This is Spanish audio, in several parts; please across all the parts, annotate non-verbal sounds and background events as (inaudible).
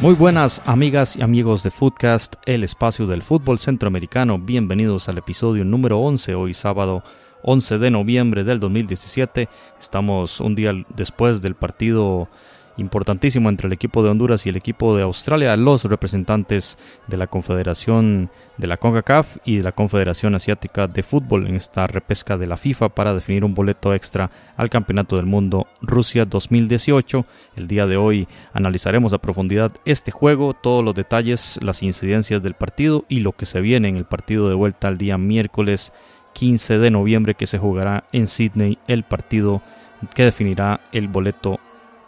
Muy buenas amigas y amigos de Footcast, el espacio del fútbol centroamericano. Bienvenidos al episodio número 11, hoy sábado 11 de noviembre del 2017. Estamos un día después del partido importantísimo entre el equipo de Honduras y el equipo de Australia, los representantes de la Confederación de la CONCACAF y de la Confederación Asiática de Fútbol en esta repesca de la FIFA para definir un boleto extra al Campeonato del Mundo Rusia 2018. El día de hoy analizaremos a profundidad este juego, todos los detalles, las incidencias del partido y lo que se viene en el partido de vuelta el día miércoles 15 de noviembre que se jugará en Sydney el partido que definirá el boleto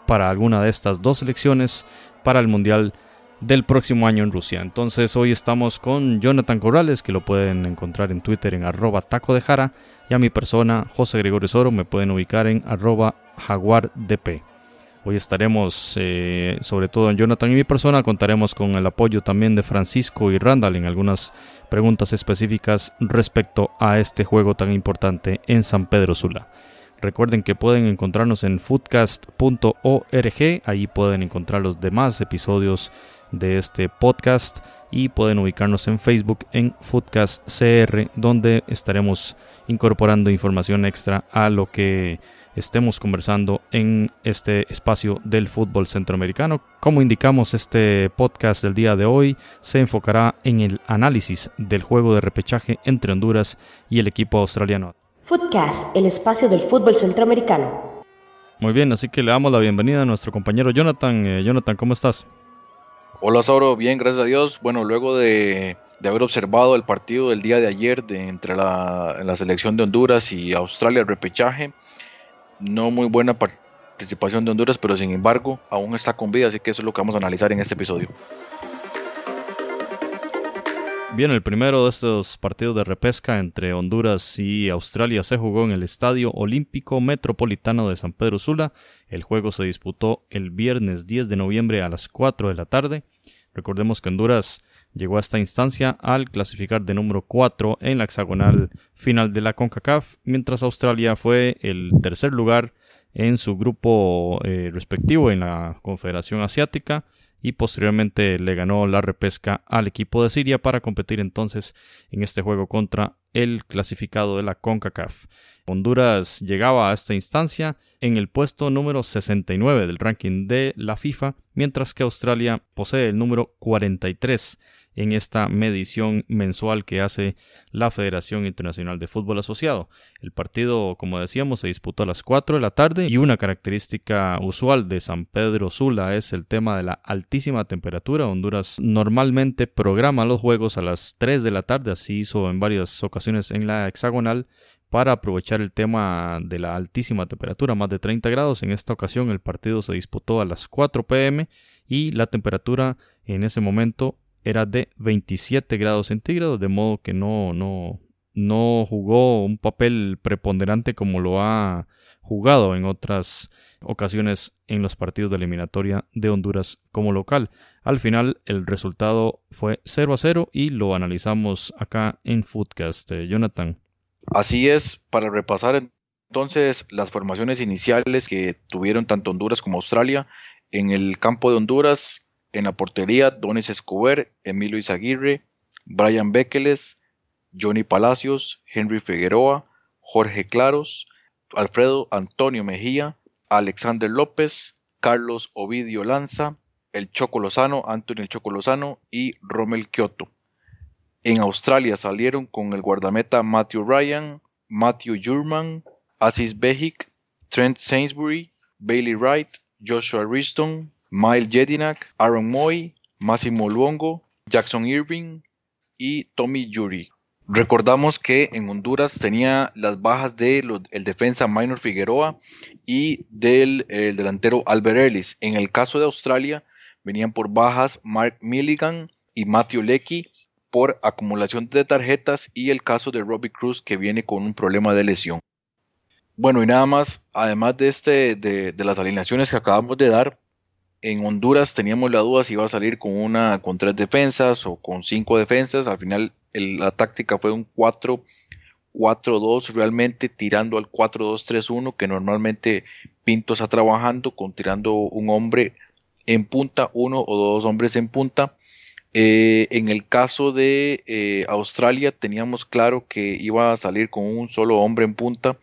para alguna de estas dos selecciones para el Mundial del próximo año en Rusia. Entonces hoy estamos con Jonathan Corrales, que lo pueden encontrar en Twitter en arroba taco de jara, y a mi persona, José Gregorio Soro, me pueden ubicar en arroba jaguardp. Hoy estaremos, eh, sobre todo en Jonathan y mi persona, contaremos con el apoyo también de Francisco y Randall en algunas preguntas específicas respecto a este juego tan importante en San Pedro Sula. Recuerden que pueden encontrarnos en foodcast.org, ahí pueden encontrar los demás episodios de este podcast y pueden ubicarnos en Facebook en Foodcast CR, donde estaremos incorporando información extra a lo que estemos conversando en este espacio del fútbol centroamericano. Como indicamos, este podcast del día de hoy se enfocará en el análisis del juego de repechaje entre Honduras y el equipo australiano. Footcast, el espacio del fútbol centroamericano. Muy bien, así que le damos la bienvenida a nuestro compañero Jonathan. Eh, Jonathan, ¿cómo estás? Hola Sauro, bien, gracias a Dios. Bueno, luego de, haber observado el partido del día de ayer de, entre la, la, selección de Honduras y Australia, el repechaje, no muy buena participación de Honduras, pero sin embargo aún está con vida, así que eso es lo que vamos a analizar en este episodio. Bien, el primero de estos partidos de repesca entre Honduras y Australia se jugó en el Estadio Olímpico Metropolitano de San Pedro Sula. El juego se disputó el viernes 10 de noviembre a las 4 de la tarde. Recordemos que Honduras llegó a esta instancia al clasificar de número 4 en la hexagonal final de la CONCACAF, mientras Australia fue el tercer lugar en su grupo eh, respectivo en la Confederación Asiática y posteriormente le ganó la repesca al equipo de Siria para competir entonces en este juego contra el clasificado de la CONCACAF. Honduras llegaba a esta instancia en el puesto número 69 del ranking de la FIFA, mientras que Australia posee el número 43 en esta medición mensual que hace la Federación Internacional de Fútbol Asociado. El partido, como decíamos, se disputó a las 4 de la tarde y una característica usual de San Pedro Sula es el tema de la altísima temperatura. Honduras normalmente programa los juegos a las 3 de la tarde, así hizo en varias ocasiones en la hexagonal para aprovechar el tema de la altísima temperatura, más de 30 grados. En esta ocasión el partido se disputó a las 4 pm y la temperatura en ese momento era de 27 grados centígrados, de modo que no, no, no jugó un papel preponderante como lo ha jugado en otras ocasiones en los partidos de eliminatoria de Honduras como local. Al final el resultado fue 0 a 0 y lo analizamos acá en Footcast. Eh, Jonathan. Así es, para repasar entonces las formaciones iniciales que tuvieron tanto Honduras como Australia en el campo de Honduras en la portería, Donis Escobar, Emilio Izaguirre, Brian Bekeles, Johnny Palacios, Henry Figueroa, Jorge Claros, Alfredo Antonio Mejía, Alexander López, Carlos Ovidio Lanza, el Choco Lozano, Antonio el Choco Lozano y Rommel Kioto. En Australia salieron con el guardameta Matthew Ryan, Matthew Jurman, Asis Bejic, Trent Sainsbury, Bailey Wright, Joshua Riston, Mile Jedinak, Aaron Moy, Massimo Luongo, Jackson Irving y Tommy Yuri. Recordamos que en Honduras tenía las bajas del defensa Minor Figueroa y del delantero Albert Ellis. En el caso de Australia venían por bajas Mark Milligan y Matthew Lecky, por acumulación de tarjetas y el caso de Robbie Cruz que viene con un problema de lesión. Bueno, y nada más, además de, este, de, las alineaciones que acabamos de dar, en Honduras teníamos la duda si iba a salir con una con tres defensas o con cinco defensas. Al final la táctica fue un 4-4-2, realmente tirando al 4-2-3-1, que normalmente Pinto está trabajando con tirando un hombre en punta, uno o dos hombres en punta. Eh, en el caso de eh, Australia teníamos claro que iba a salir con un solo hombre en punta,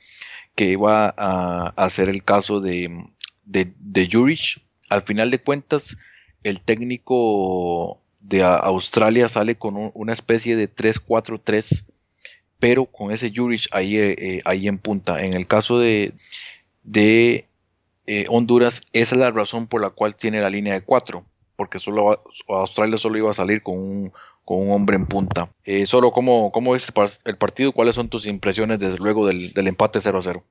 que iba a, hacer el caso de, de, Jurich. Al final de cuentas, el técnico de Australia sale con una especie de 3-4-3, pero con ese Jurich ahí, eh, ahí en punta. En el caso de, de Honduras, esa es la razón por la cual tiene la línea de 4 porque solo Australia solo iba a salir con un, con un hombre en punta. Eh, solo, ¿cómo, ¿cómo es el partido? ¿Cuáles son tus impresiones desde luego del, empate 0 a 0?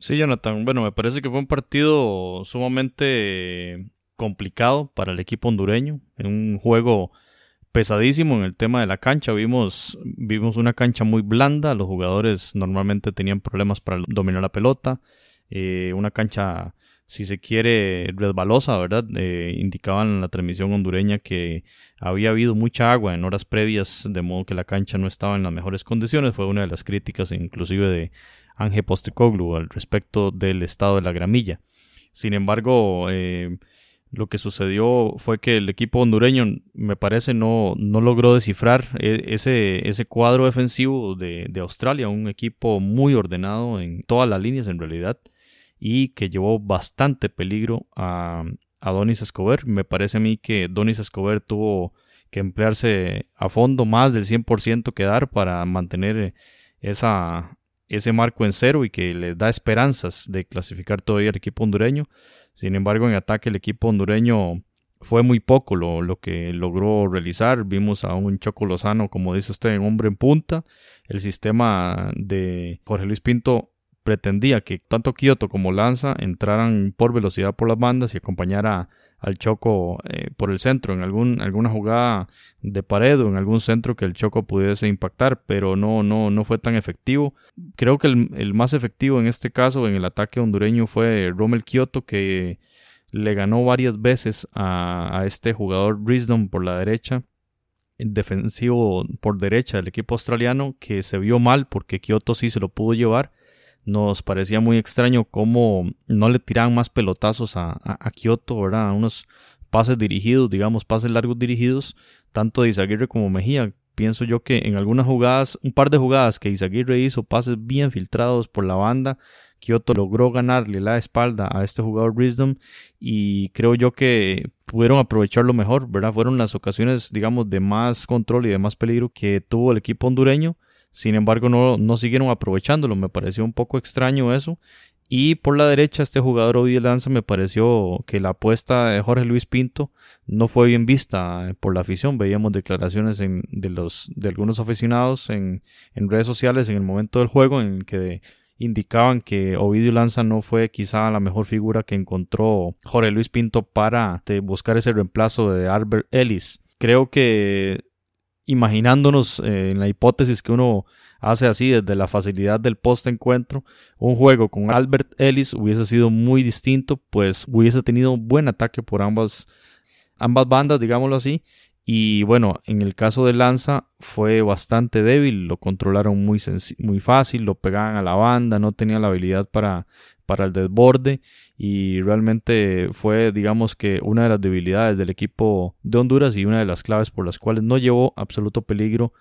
Sí, Jonathan. Bueno, me parece que fue un partido sumamente complicado para el equipo hondureño. Un juego pesadísimo en el tema de la cancha. Vimos, vimos una cancha muy blanda. Los jugadores normalmente tenían problemas para dominar la pelota. Eh, una cancha si se quiere, resbalosa, ¿verdad? Eh, indicaban en la transmisión hondureña que había habido mucha agua en horas previas, de modo que la cancha no estaba en las mejores condiciones. Fue una de las críticas, inclusive de Ángel Postecoglu, al respecto del estado de la gramilla. Sin embargo, eh, lo que sucedió fue que el equipo hondureño, me parece, no, no logró descifrar e, ese, ese cuadro defensivo de, de Australia, un equipo muy ordenado en todas las líneas en realidad y que llevó bastante peligro a, a Donis Escobar. Me parece a mí que Donis Escobar tuvo que emplearse a fondo más del 100% que dar para mantener esa, ese marco en cero y que le da esperanzas de clasificar todavía el equipo hondureño. Sin embargo, en ataque el equipo hondureño fue muy poco lo, lo, que logró realizar. Vimos a un Choco Lozano, como dice usted, en hombre en punta. El sistema de Jorge Luis Pinto pretendía que tanto Kyoto como Lanza entraran por velocidad por las bandas y acompañara al Choco eh, por el centro en algún, alguna jugada de pared o en algún centro que el Choco pudiese impactar, pero no, no, no fue tan efectivo. Creo que el, más efectivo en este caso en el ataque hondureño fue Rommel Kyoto que le ganó varias veces a, a este jugador Risdom por la derecha defensivo por derecha del equipo australiano que se vio mal porque Kyoto sí se lo pudo llevar nos parecía muy extraño cómo no le tiraban más pelotazos a, a, Kioto, ¿verdad? Unos pases dirigidos, digamos, pases largos dirigidos, tanto de Izaguirre como Mejía. Pienso yo que en algunas jugadas, un par de jugadas que Izaguirre hizo, pases bien filtrados por la banda, Kioto logró ganarle la espalda a este jugador Wisdom y creo yo que pudieron aprovecharlo mejor, ¿verdad? Fueron las ocasiones, digamos, de más control y de más peligro que tuvo el equipo hondureño sin embargo, no, no siguieron aprovechándolo. Me pareció un poco extraño eso. Y por la derecha, este jugador Ovidio Lanza me pareció que la apuesta de Jorge Luis Pinto no fue bien vista eh, por la afición. Veíamos declaraciones de, los, de algunos aficionados en, redes sociales en el momento del juego en que indicaban que Ovidio Lanza no fue quizá la mejor figura que encontró Jorge Luis Pinto para eh, buscar ese reemplazo de Albert Ellis. Creo que imaginándonos eh, en la hipótesis que uno hace así desde la facilidad del post encuentro, un juego con Albert Ellis hubiese sido muy distinto, pues hubiese tenido buen ataque por ambas, ambas bandas, digámoslo así. Y bueno, en el caso de Lanza fue bastante débil, lo controlaron muy, muy fácil, lo pegaban a la banda, no tenía la habilidad para para el desborde y realmente fue digamos que una de las debilidades del equipo de Honduras y una de las claves por las cuales no llevó absoluto peligro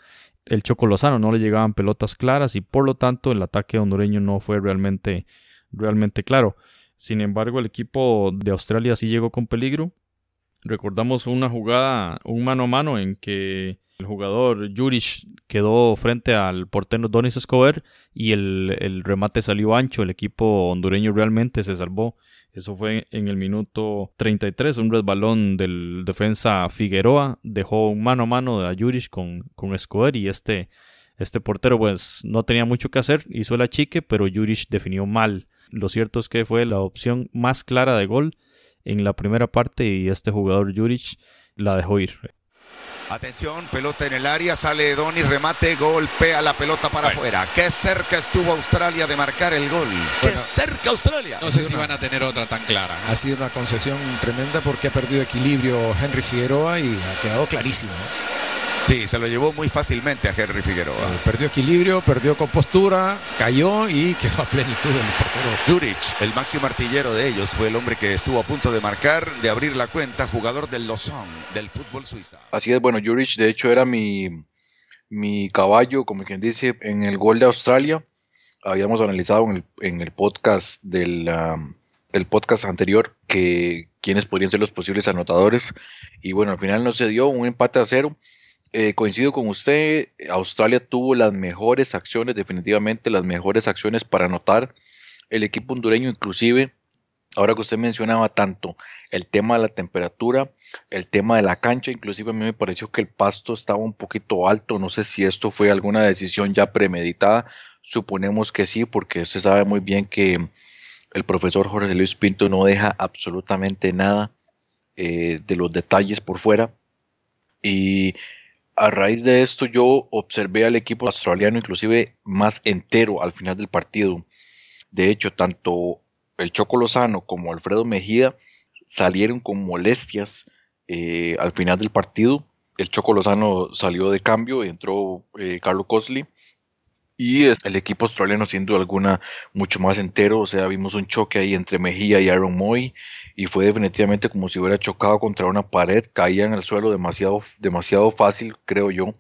el Chocolozano, no le llegaban pelotas claras y por lo tanto el ataque hondureño no fue realmente realmente claro. Sin embargo, el equipo de Australia sí llegó con peligro. Recordamos una jugada, un mano a mano en que el jugador Juric quedó frente al portero Donis Escobar y el, remate salió ancho. El equipo hondureño realmente se salvó. Eso fue en el minuto 33. Un resbalón del defensa Figueroa dejó un mano a mano de Juric con, con y este, este portero pues no tenía mucho que hacer. Hizo el achique, pero Juric definió mal. Lo cierto es que fue la opción más clara de gol en la primera parte y este jugador Juric la dejó ir. Atención, pelota en el área, sale Doni, remate, golpea la pelota para afuera. Qué cerca estuvo Australia de marcar el gol. Qué cerca Australia. No sé si van a tener otra tan clara. Ha sido una concesión tremenda porque ha perdido equilibrio Henry Figueroa y ha quedado clarísimo. Sí, se lo llevó muy fácilmente a Henry Figueroa. Eh, perdió equilibrio, perdió compostura, cayó y (laughs) quedó a plenitud el portero. Juric, el máximo artillero de ellos, fue el hombre que estuvo a punto de marcar, de abrir la cuenta, jugador del Lozón, del fútbol suiza. Así es, bueno, Juric de hecho era mi, mi caballo, como quien dice, en el gol de Australia. Habíamos analizado en el, en el podcast del um, el podcast anterior que quiénes podrían ser los posibles anotadores. Y bueno, al final no se dio un empate a cero. Eh, coincido con usted, Australia tuvo las mejores acciones, definitivamente las mejores acciones para anotar. El equipo hondureño inclusive, ahora que usted mencionaba tanto el tema de la temperatura, el tema de la cancha, inclusive a mí me pareció que el pasto estaba un poquito alto, no sé si esto fue alguna decisión ya premeditada, suponemos que sí, porque usted sabe muy bien que el profesor Jorge Luis Pinto no deja absolutamente nada eh, de los detalles por fuera. Y a raíz de esto yo observé al equipo australiano inclusive más entero al final del partido. De hecho, tanto el Choco Lozano como Alfredo Mejía salieron con molestias eh, al final del partido. El Choco Lozano salió de cambio, entró eh, Carlos Cosley y el equipo australiano siendo alguna mucho más entero, o sea, vimos un choque ahí entre Mejía y Aaron Moy y fue definitivamente como si hubiera chocado contra una pared, caía en el suelo demasiado, demasiado fácil, creo yo.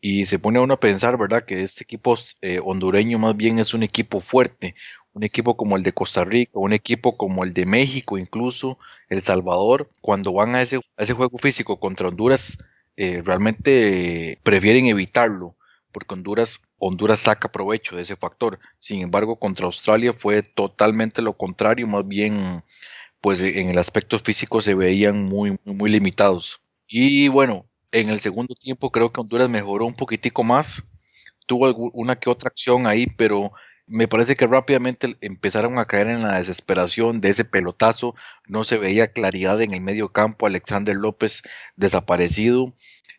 Y se pone a uno a pensar, ¿verdad? Que este equipo eh, hondureño más bien es un equipo fuerte, un equipo como el de Costa Rica, un equipo como el de México, incluso El Salvador, cuando van a ese, a ese juego físico contra Honduras, eh, realmente prefieren evitarlo porque Honduras, Honduras saca provecho de ese factor. Sin embargo, contra Australia fue totalmente lo contrario, más bien, pues en el aspecto físico se veían muy, muy limitados. Y bueno, en el segundo tiempo creo que Honduras mejoró un poquitico más, tuvo una que otra acción ahí, pero me parece que rápidamente empezaron a caer en la desesperación de ese pelotazo, no se veía claridad en el medio campo, Alexander López desaparecido,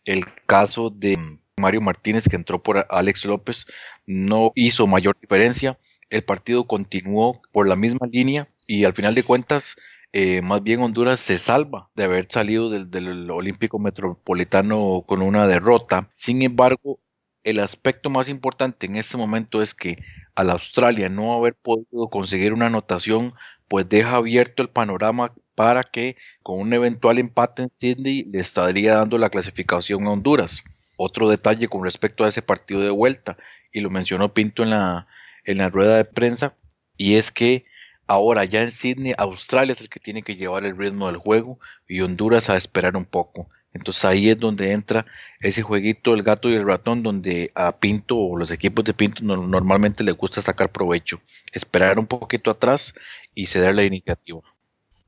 el caso de Mario Martínez, que entró por Alex López, no hizo mayor diferencia. El partido continuó por la misma línea y al final de cuentas, eh, más bien Honduras se salva de haber salido del, Olímpico Metropolitano con una derrota. Sin embargo, el aspecto más importante en este momento es que al Australia no haber podido conseguir una anotación, pues deja abierto el panorama para que con un eventual empate en Sydney le estaría dando la clasificación a Honduras otro detalle con respecto a ese partido de vuelta, y lo mencionó Pinto en la, en la rueda de prensa, y es que ahora ya en Sydney, Australia es el que tiene que llevar el ritmo del juego y Honduras a esperar un poco. Entonces ahí es donde entra ese jueguito el gato y el ratón, donde a Pinto o los equipos de Pinto normalmente les gusta sacar provecho, esperar un poquito atrás y ceder la iniciativa.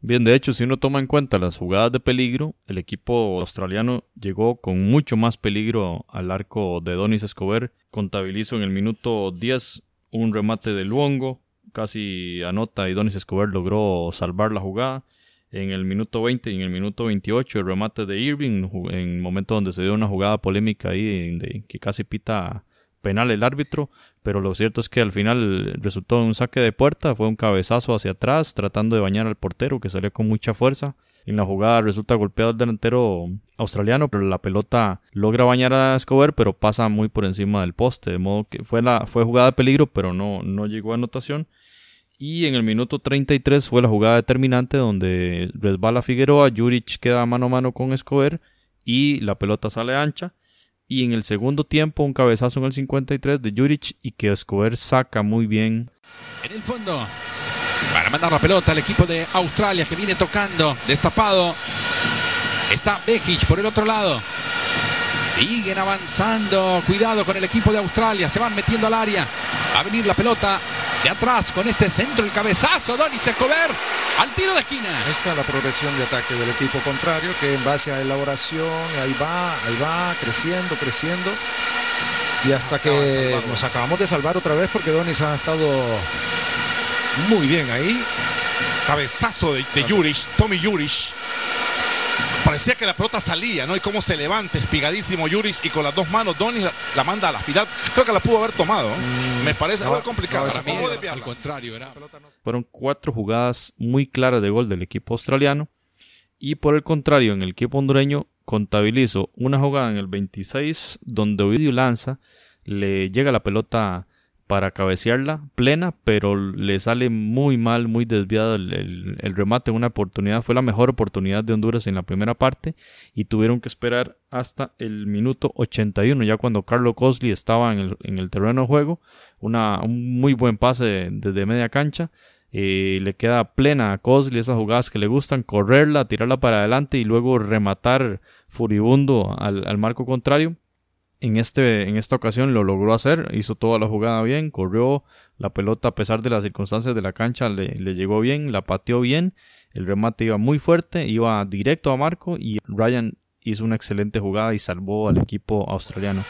Bien, de hecho, si uno toma en cuenta las jugadas de peligro, el equipo australiano llegó con mucho más peligro al arco de Donis Escobar. Contabilizó en el minuto 10 un remate de Luongo, casi anota y Donis Escobar logró salvar la jugada. En el minuto 20 y en el minuto 28 el remate de Irving, en el momento donde se dio una jugada polémica ahí que casi pita penal el árbitro, pero lo cierto es que al final resultó un saque de puerta, fue un cabezazo hacia atrás tratando de bañar al portero que salió con mucha fuerza. En la jugada resulta golpeado el delantero australiano, pero la pelota logra bañar a Escobar, pero pasa muy por encima del poste, de modo que fue, la, fue jugada de peligro, pero no, no llegó a anotación. Y en el minuto 33 fue la jugada determinante donde resbala Figueroa, Juric queda mano a mano con Escobar y la pelota sale ancha y en el segundo tiempo un cabezazo en el 53 de Juric y que Escobar saca muy bien. En el fondo, para mandar la pelota al equipo de Australia que viene tocando, destapado. Está Bekic por el otro lado. Siguen avanzando. Cuidado con el equipo de Australia. Se van metiendo al área. Va a venir la pelota de atrás con este centro, el cabezazo. Donis Escobar al tiro de esquina. Esta es la progresión de ataque del equipo contrario que en base a elaboración, ahí va, ahí va, creciendo, creciendo. Y hasta que nos acabamos de salvar otra vez porque Donis ha estado muy bien ahí. Cabezazo de, de Tommy Juric. Parecía que la pelota salía, ¿no? Y cómo se levanta, espigadísimo Yuris y con las dos manos Donis la, manda a la final. Creo que la pudo haber tomado. Mm, Me parece algo complicado. al contrario, era... Fueron cuatro jugadas muy claras de gol del equipo australiano. Y por el contrario, en el equipo hondureño contabilizo una jugada en el 26 donde Ovidio lanza, le llega la pelota para cabecearla plena, pero le sale muy mal, muy desviado el, remate. Una oportunidad, fue la mejor oportunidad de Honduras en la primera parte y tuvieron que esperar hasta el minuto 81, ya cuando Carlos Cosley estaba en el, terreno de juego. Una, un muy buen pase desde media cancha. Eh, le queda plena a Cosley esas jugadas que le gustan, correrla, tirarla para adelante y luego rematar furibundo al marco contrario en, este, en esta ocasión lo logró hacer, hizo toda la jugada bien, corrió la pelota a pesar de las circunstancias de la cancha, le, le llegó bien, la pateó bien, el remate iba muy fuerte, iba directo a Marco y Ryan hizo una excelente jugada y salvó al equipo australiano.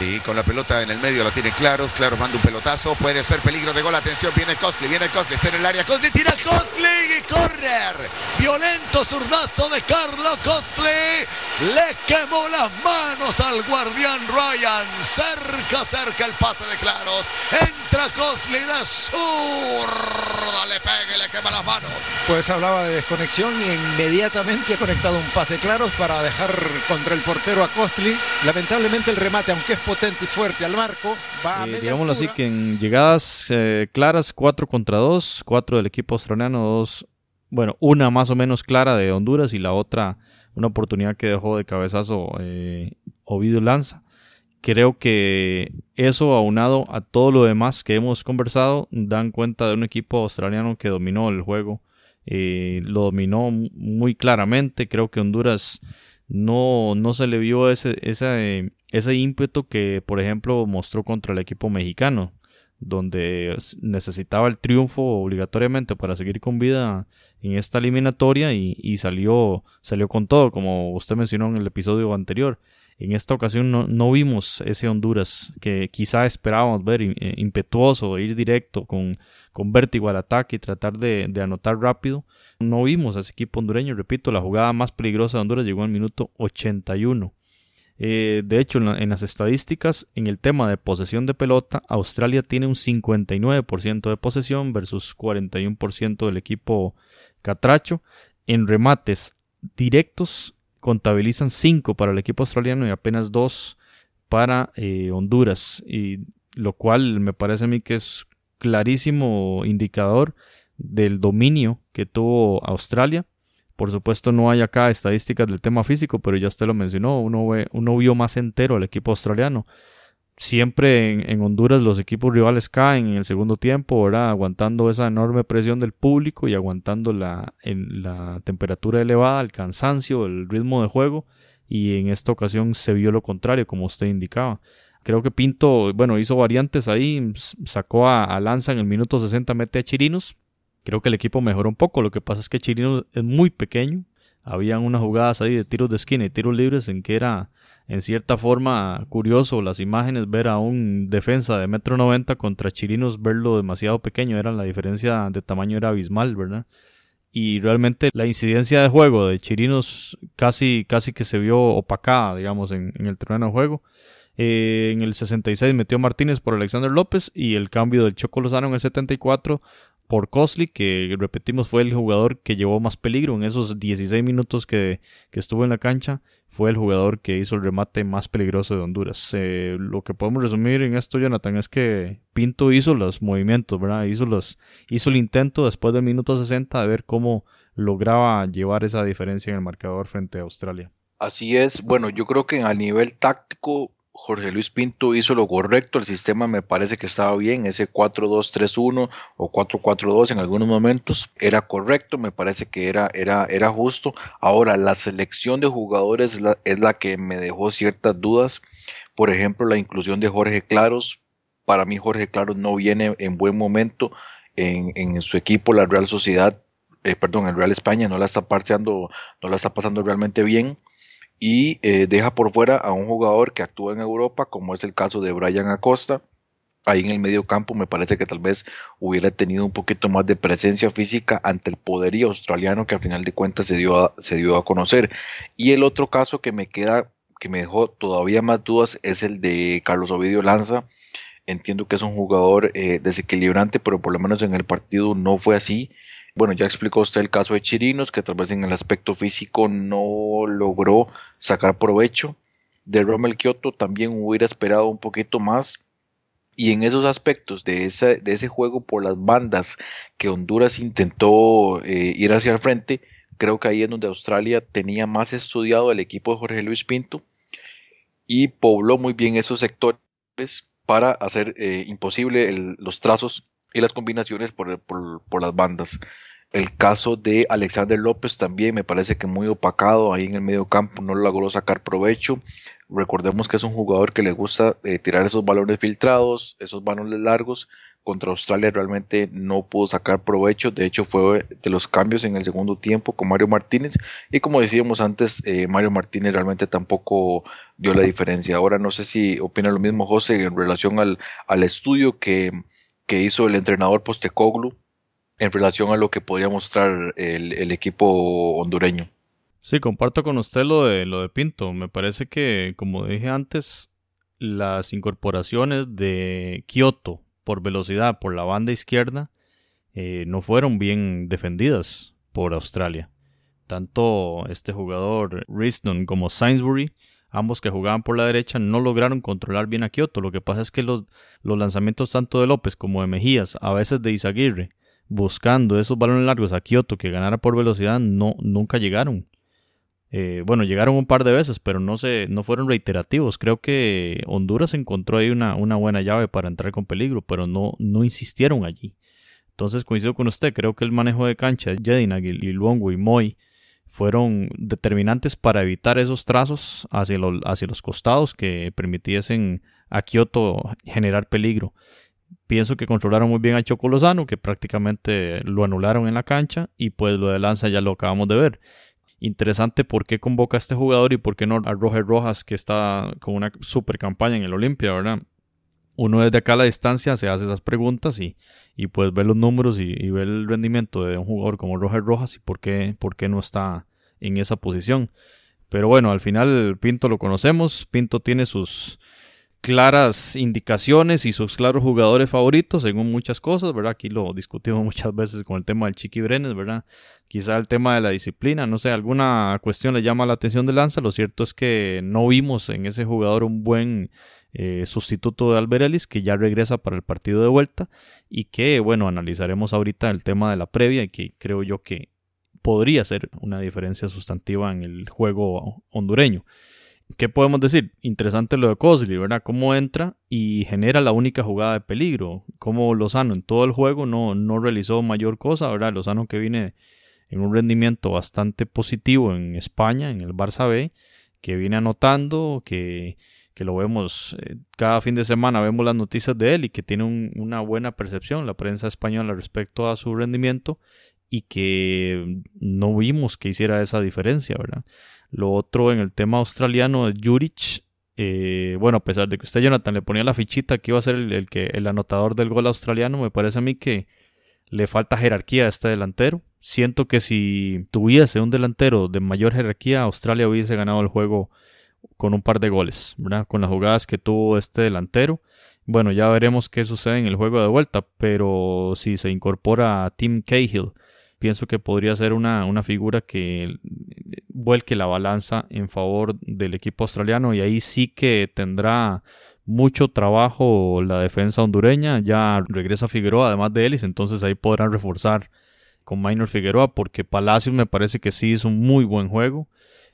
Y con la pelota en el medio la tiene Claros. Claros manda un pelotazo. Puede ser peligro de gol. Atención, viene Costley. Viene Costley. Está en el área. Costley tira Costley y correr. Violento zurdazo de Carlos Costley. Le quemó las manos al guardián Ryan. Cerca, cerca el pase de Claros. Entra Costley de zurda. Le pega y le quema las manos. Pues hablaba de desconexión y inmediatamente ha conectado un pase Claros para dejar contra el portero a Costley. Lamentablemente el remate, aunque es potente y fuerte al marco. Va eh, digámoslo así que en llegadas eh, claras, 4 contra 2, 4 del equipo australiano, 2, bueno, una más o menos clara de Honduras y la otra una oportunidad que dejó de cabezazo eh, Ovidio Lanza. Creo que eso aunado a todo lo demás que hemos conversado dan cuenta de un equipo australiano que dominó el juego, eh, lo dominó muy claramente. Creo que Honduras no, no se le vio ese, ese, ese ímpetu que, por ejemplo, mostró contra el equipo mexicano, donde necesitaba el triunfo obligatoriamente para seguir con vida en esta eliminatoria y, salió, salió con todo, como usted mencionó en el episodio anterior. En esta ocasión no, vimos ese Honduras que quizá esperábamos ver eh, impetuoso, ir directo, con, con vértigo al ataque y tratar de, de, anotar rápido. No vimos a ese equipo hondureño, repito, la jugada más peligrosa de Honduras llegó en el minuto 81. Eh, de hecho, en, las estadísticas, en el tema de posesión de pelota, Australia tiene un 59% de posesión versus 41% del equipo catracho. En remates directos, contabilizan 5 para el equipo australiano y apenas 2 para eh, Honduras. Y lo cual me parece a mí que es clarísimo indicador del dominio que tuvo Australia por supuesto no hay acá estadísticas del tema físico, pero ya usted lo mencionó, uno, ve, uno vio más entero al equipo australiano. Siempre en, Honduras los equipos rivales caen en el segundo tiempo, ¿verdad? aguantando esa enorme presión del público y aguantando la, en, la temperatura elevada, el cansancio, el ritmo de juego. Y en esta ocasión se vio lo contrario, como usted indicaba. Creo que Pinto, bueno, hizo variantes ahí, sacó a, a Lanza en el minuto 60, mete a Chirinos, Creo que el equipo mejoró un poco. Lo que pasa es que Chirino es muy pequeño. Habían unas jugadas ahí de tiros de esquina y tiros libres en que era en cierta forma curioso las imágenes ver a un defensa de metro noventa contra Chirinos verlo demasiado pequeño. Era la diferencia de tamaño era abismal, ¿verdad? Y realmente la incidencia de juego de Chirinos casi, casi que se vio opacada, digamos, en, el terreno de juego. Eh, en el 66 metió Martínez por Alexander López y el cambio del Choco Lozano en el 74 por Cosley, que repetimos fue el jugador que llevó más peligro en esos 16 minutos que, estuvo en la cancha, fue el jugador que hizo el remate más peligroso de Honduras. Eh, lo que podemos resumir en esto, Jonathan, es que Pinto hizo los movimientos, ¿verdad? Hizo, los, hizo el intento después del minuto 60 de ver cómo lograba llevar esa diferencia en el marcador frente a Australia. Así es, bueno, yo creo que a nivel táctico Jorge Luis Pinto hizo lo correcto, el sistema me parece que estaba bien, ese 4-2-3-1 o 4-4-2 en algunos momentos era correcto, me parece que era, era, era justo. Ahora, la selección de jugadores es la, que me dejó ciertas dudas, por ejemplo, la inclusión de Jorge Claros, para mí Jorge Claros no viene en buen momento en, su equipo, la Real Sociedad, eh, perdón, el Real España no la está parcheando, no la está pasando realmente bien y eh, deja por fuera a un jugador que actúa en Europa, como es el caso de Brian Acosta, ahí en el medio campo me parece que tal vez hubiera tenido un poquito más de presencia física ante el poderío australiano que al final de cuentas se dio a, se dio a conocer. Y el otro caso que me queda, que me dejó todavía más dudas, es el de Carlos Ovidio Lanza. Entiendo que es un jugador eh, desequilibrante, pero por lo menos en el partido no fue así. Bueno, ya explicó usted el caso de Chirinos, que tal vez en el aspecto físico no logró sacar provecho. De Rommel Kioto también hubiera esperado un poquito más y en esos aspectos de ese, juego por las bandas que Honduras intentó eh, ir hacia el frente, creo que ahí es donde Australia tenía más estudiado el equipo de Jorge Luis Pinto y pobló muy bien esos sectores para hacer eh, imposible los trazos y las combinaciones por, las bandas. El caso de Alexander López también me parece que muy opacado ahí en el medio campo, no logró sacar provecho. Recordemos que es un jugador que le gusta eh, tirar esos balones filtrados, esos balones largos. Contra Australia realmente no pudo sacar provecho. De hecho, fue de los cambios en el segundo tiempo con Mario Martínez. Y como decíamos antes, eh, Mario Martínez realmente tampoco dio la diferencia. Ahora no sé si opina lo mismo José en relación al, al estudio que, que hizo el entrenador Postecoglu en relación a lo que podría mostrar el, equipo hondureño. Sí, comparto con usted lo de, lo de Pinto. Me parece que, como dije antes, las incorporaciones de Kioto por velocidad por la banda izquierda eh, no fueron bien defendidas por Australia. Tanto este jugador Riston como Sainsbury, ambos que jugaban por la derecha, no lograron controlar bien a Kioto. Lo que pasa es que los, los lanzamientos tanto de López como de Mejías, a veces de Izaguirre, buscando esos balones largos a Kioto que ganara por velocidad, no, nunca llegaron. Eh, bueno, llegaron un par de veces, pero no, se, no fueron reiterativos. Creo que Honduras encontró ahí una, una buena llave para entrar con peligro, pero no, no insistieron allí. Entonces coincido con usted, creo que el manejo de cancha de Jedinag y Luongo y Moy fueron determinantes para evitar esos trazos hacia, hacia los costados que permitiesen a Kioto generar peligro. Pienso que controlaron muy bien a Chocolozano, que prácticamente lo anularon en la cancha, y pues lo de Lanza ya lo acabamos de ver interesante por qué convoca a este jugador y por qué no a Roger Rojas, que está con una super campaña en el Olimpia, ¿verdad? Uno desde acá a la distancia se hace esas preguntas y, y pues ve los números y, y, ve el rendimiento de un jugador como Roger Rojas y por qué, por qué no está en esa posición. Pero bueno, al final Pinto lo conocemos, Pinto tiene sus, claras indicaciones y sus claros jugadores favoritos según muchas cosas, ¿verdad? Aquí lo discutimos (laughs) muchas veces con el tema del Chiqui Brenes, ¿verdad? Quizá el tema de la disciplina, no sé, alguna cuestión le llama la atención de Lanza, lo cierto es que no vimos en ese jugador un buen eh, sustituto de Alberelis que ya regresa para el partido de vuelta y que, bueno, analizaremos ahorita el tema de la previa y que creo yo que podría ser una diferencia sustantiva en el juego hondureño. ¿Qué podemos decir? Interesante lo de Cosley, ¿verdad? Cómo entra y genera la única jugada de peligro. Cómo Lozano en todo el juego no, no realizó mayor cosa, ¿verdad? Lozano que viene en un rendimiento bastante positivo en España, en el Barça B, que viene anotando, que, que lo vemos eh, cada fin de semana, vemos las noticias de él y que tiene una buena percepción la prensa española respecto a su rendimiento y que no vimos que hiciera esa diferencia, ¿verdad? Lo otro en el tema australiano, Juric, eh, bueno, a pesar de que usted, Jonathan, le ponía la fichita que iba a ser el, que, el anotador del gol australiano, me parece a mí que le falta jerarquía a este delantero. Siento que si tuviese un delantero de mayor jerarquía, Australia hubiese ganado el juego con un par de goles, ¿verdad? Con las jugadas que tuvo este delantero. Bueno, ya veremos qué sucede en el juego de vuelta, pero si se incorpora a Tim Cahill, pienso que podría ser una, una figura que vuelque la balanza en favor del equipo australiano y ahí sí que tendrá mucho trabajo la defensa hondureña. Ya regresa Figueroa además de Ellis, entonces ahí podrán reforzar con Minor Figueroa porque Palacios me parece que sí es un muy buen juego.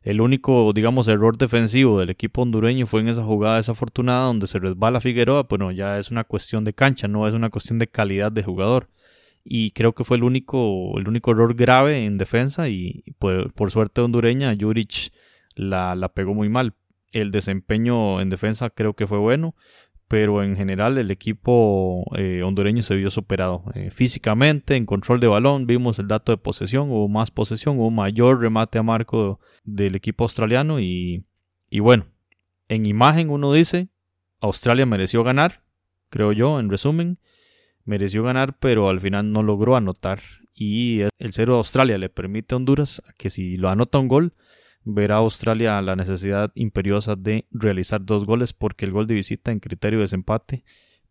El único, digamos, error defensivo del equipo hondureño fue en esa jugada desafortunada donde se resbala Figueroa. Bueno, ya es una cuestión de cancha, no es una cuestión de calidad de jugador y creo que fue el único, el único error grave en defensa y por, por suerte hondureña Juric la, la, pegó muy mal. El desempeño en defensa creo que fue bueno, pero en general el equipo eh, hondureño se vio superado eh, físicamente, en control de balón, vimos el dato de posesión, hubo más posesión, hubo mayor remate a marco del equipo australiano y, y bueno, en imagen uno dice, Australia mereció ganar, creo yo, en resumen. Mereció ganar, pero al final no logró anotar. Y el cero de Australia le permite a Honduras que si lo anota un gol, verá a Australia la necesidad imperiosa de realizar dos goles porque el gol de visita en criterio de desempate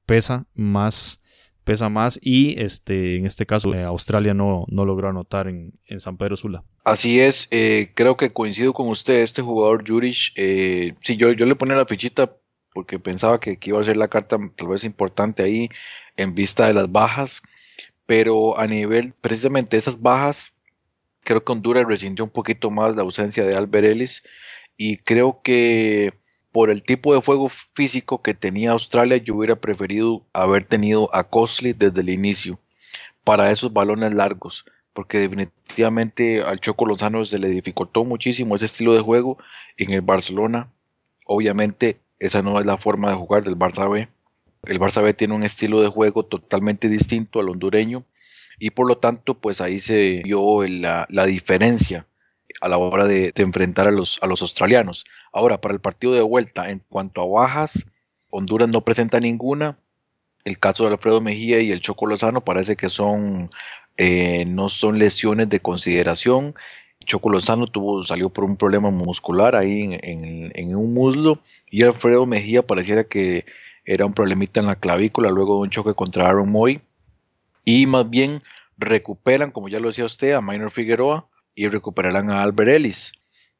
pesa más pesa más y este en este caso eh, Australia no, no logró anotar en, San Pedro Sula. Así es, eh, creo que coincido con usted, este jugador Juric, eh, sí, yo, yo le ponía la fichita porque pensaba que, iba a ser la carta tal vez importante ahí en vista de las bajas, pero a nivel precisamente esas bajas, creo que Honduras resintió un poquito más la ausencia de Albert Ellis y creo que por el tipo de juego físico que tenía Australia, yo hubiera preferido haber tenido a Cosley desde el inicio para esos balones largos, porque definitivamente al Choco Lozano se le dificultó muchísimo ese estilo de juego en el Barcelona. Obviamente esa no es la forma de jugar del Barça B. El Barça B tiene un estilo de juego totalmente distinto al hondureño y por lo tanto pues ahí se vio la, la diferencia a la hora de, enfrentar a los, a los australianos. Ahora, para el partido de vuelta, en cuanto a bajas, Honduras no presenta ninguna. El caso de Alfredo Mejía y el Choco Lozano parece que son eh, no son lesiones de consideración. Choco Lozano tuvo, salió por un problema muscular ahí en, un muslo y Alfredo Mejía pareciera que era un problemita en la clavícula luego de un choque contra Aaron Moy. Y más bien recuperan, como ya lo decía usted, a Minor Figueroa y recuperarán a Albert Ellis.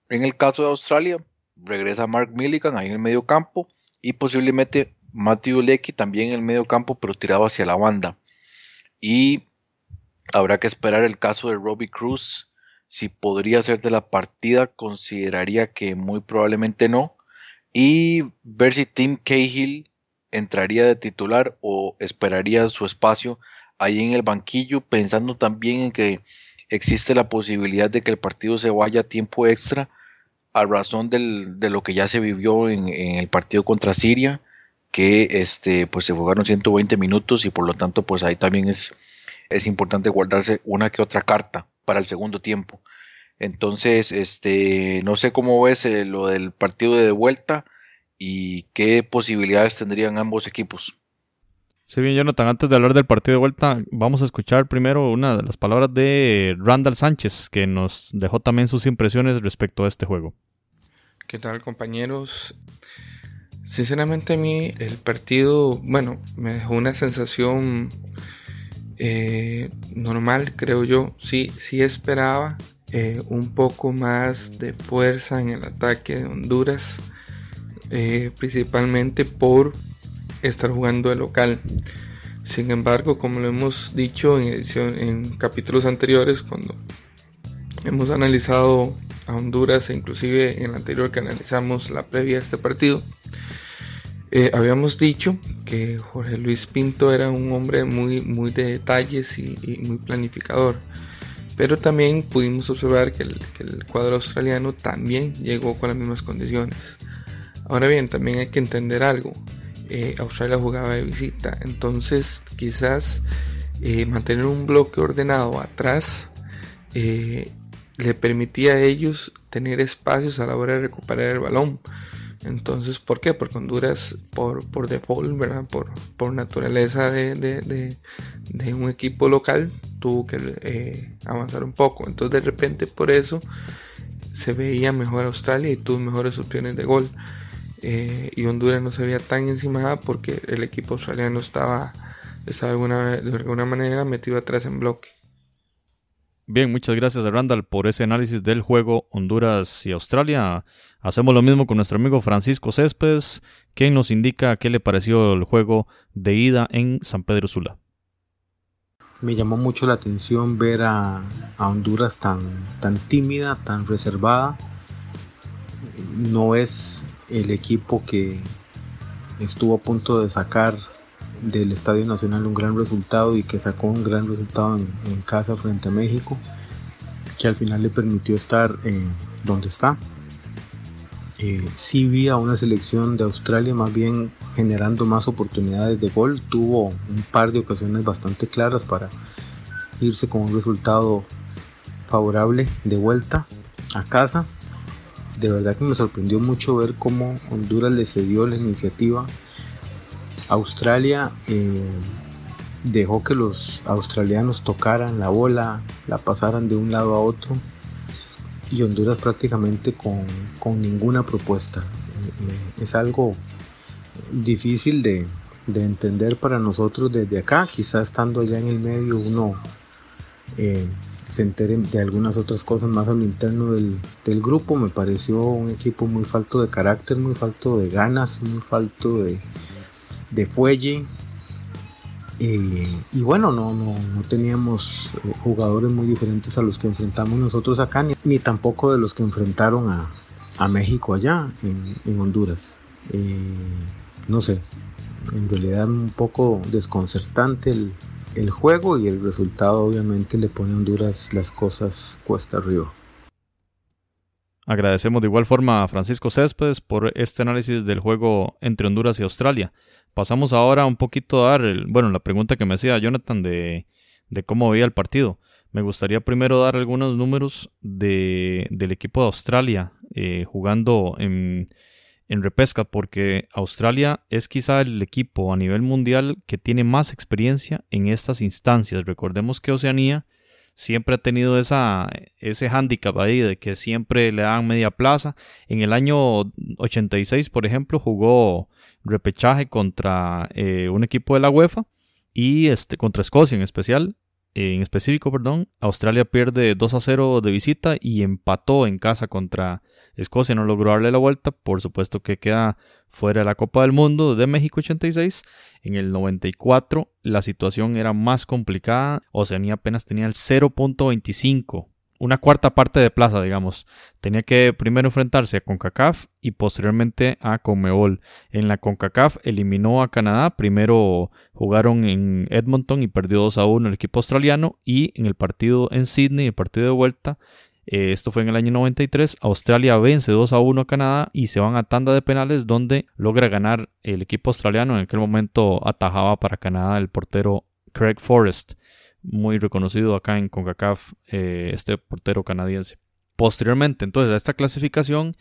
En el caso de Australia, regresa Mark Milligan ahí en el medio campo y posiblemente Matthew Lecky también en el medio campo, pero tirado hacia la banda. Y habrá que esperar el caso de Robbie Cruz. Si podría ser de la partida, consideraría que muy probablemente no. Y ver si Tim Cahill entraría de titular o esperaría su espacio ahí en el banquillo, pensando también en que existe la posibilidad de que el partido se vaya a tiempo extra a razón de lo que ya se vivió en, el partido contra Siria, que este, pues se jugaron 120 minutos y por lo tanto pues ahí también es, es importante guardarse una que otra carta para el segundo tiempo. Entonces, este, no sé cómo ves eh, lo del partido de vuelta y qué posibilidades tendrían ambos equipos. Sí, bien, Jonathan, antes de hablar del partido de vuelta, vamos a escuchar primero una de las palabras de Randall Sánchez, que nos dejó también sus impresiones respecto a este juego. ¿Qué tal, compañeros? Sinceramente a mí el partido, bueno, me dejó una sensación eh, normal, creo yo. Sí, sí esperaba eh, un poco más de fuerza en el ataque de Honduras, eh, principalmente por estar jugando de local. Sin embargo, como lo hemos dicho en, edición, en capítulos anteriores, cuando hemos analizado a Honduras e inclusive en el anterior que analizamos la previa a este partido, eh, habíamos dicho que Jorge Luis Pinto era un hombre muy, muy de detalles y, muy planificador. Pero también pudimos observar que el, que el cuadro australiano también llegó con las mismas condiciones. Ahora bien, también hay que entender algo. Eh, Australia jugaba de visita. Entonces quizás eh, mantener un bloque ordenado atrás eh, le permitía a ellos tener espacios a la hora de recuperar el balón. Entonces, ¿por qué? Porque Honduras, por, por default, ¿verdad? Por, por naturaleza de, un equipo local, tuvo que avanzar un poco. Entonces, de repente, por eso se veía mejor Australia y tuvo mejores opciones de gol. Eh, y Honduras no se veía tan encimada porque el equipo australiano estaba, estaba de, alguna, de alguna manera metido atrás en bloque. Bien, muchas gracias a Randall por ese análisis del juego Honduras y Australia. Hacemos lo mismo con nuestro amigo Francisco Céspedes, quien nos indica qué le pareció el juego de ida en San Pedro Sula. Me llamó mucho la atención ver a, a Honduras tan, tan tímida, tan reservada. No es el equipo que estuvo a punto de sacar del Estadio Nacional un gran resultado y que sacó un gran resultado en, casa frente a México, que al final le permitió estar eh, donde está. Eh, sí vi a una selección de Australia más bien generando más oportunidades de gol, tuvo un par de ocasiones bastante claras para irse con un resultado favorable de vuelta a casa de verdad que me sorprendió mucho ver cómo Honduras le cedió la iniciativa Australia eh, dejó que los australianos tocaran la bola, la pasaran de un lado a otro y Honduras prácticamente con, con ninguna propuesta. Eh, es algo difícil de, de, entender para nosotros desde acá, quizás estando allá en el medio uno eh, se entere de algunas otras cosas más a lo interno del, del, grupo. Me pareció un equipo muy falto de carácter, muy falto de ganas, muy falto de, de fuelle. Eh, y bueno, no, no, no teníamos eh, jugadores muy diferentes a los que enfrentamos nosotros acá, ni, ni tampoco de los que enfrentaron a, a México allá en, en Honduras. Eh, no sé, en realidad un poco desconcertante el, el juego y el resultado obviamente le pone a Honduras las cosas cuesta arriba. Agradecemos de igual forma a Francisco Céspedes por este análisis del juego entre Honduras y Australia. Pasamos ahora un poquito a dar, bueno, la pregunta que me hacía Jonathan de, de cómo veía el partido. Me gustaría primero dar algunos números de, del equipo de Australia eh, jugando en, en repesca, porque Australia es quizá el equipo a nivel mundial que tiene más experiencia en estas instancias. Recordemos que Oceanía siempre ha tenido esa, ese hándicap ahí de que siempre le dan media plaza. En el año 86, por ejemplo, jugó repechaje contra eh, un equipo de la UEFA y este, contra Escocia en especial. En específico, perdón, Australia pierde 2 a 0 de visita y empató en casa contra Escocia. No logró darle la vuelta, por supuesto que queda fuera de la Copa del Mundo de México 86. En el 94 la situación era más complicada. Oceanía apenas tenía el 0.25 una cuarta parte de plaza, digamos. Tenía que primero enfrentarse a CONCACAF y posteriormente a CONMEBOL. En la CONCACAF eliminó a Canadá. Primero jugaron en Edmonton y perdió 2 a 1 el equipo australiano. Y en el partido en Sydney, el partido de vuelta, eh, esto fue en el año 93, Australia vence 2 a 1 a Canadá y se van a tanda de penales donde logra ganar el equipo australiano. En aquel momento atajaba para Canadá el portero Craig Forrest muy reconocido acá en CONCACAF, eh, este portero canadiense. Posteriormente, entonces, a esta clasificación,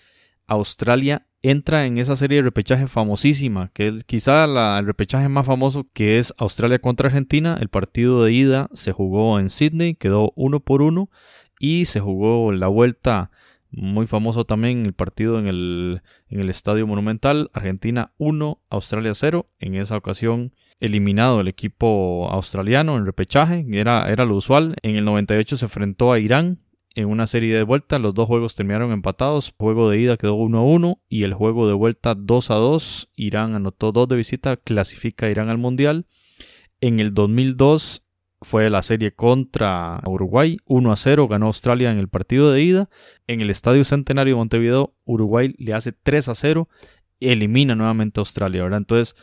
Australia entra en esa serie de repechaje famosísima, que es quizá la, el repechaje más famoso, que es Australia contra Argentina. El partido de ida se jugó en Sydney, quedó uno por uno, y se jugó la vuelta muy famoso también el partido en el, Estadio Monumental, Argentina 1, Australia 0. En esa ocasión eliminado el equipo australiano en repechaje, era, era lo usual. En el 98 se enfrentó a Irán en una serie de vuelta, los dos juegos terminaron empatados, juego de ida quedó 1 a 1 y el juego de vuelta 2 a 2, Irán anotó 2 de visita, clasifica Irán al Mundial. En el 2002 fue la serie contra Uruguay, 1 a 0 ganó Australia en el partido de ida. En el Estadio Centenario de Montevideo, Uruguay le hace 3 a 0, elimina nuevamente a Australia, ¿verdad? Entonces,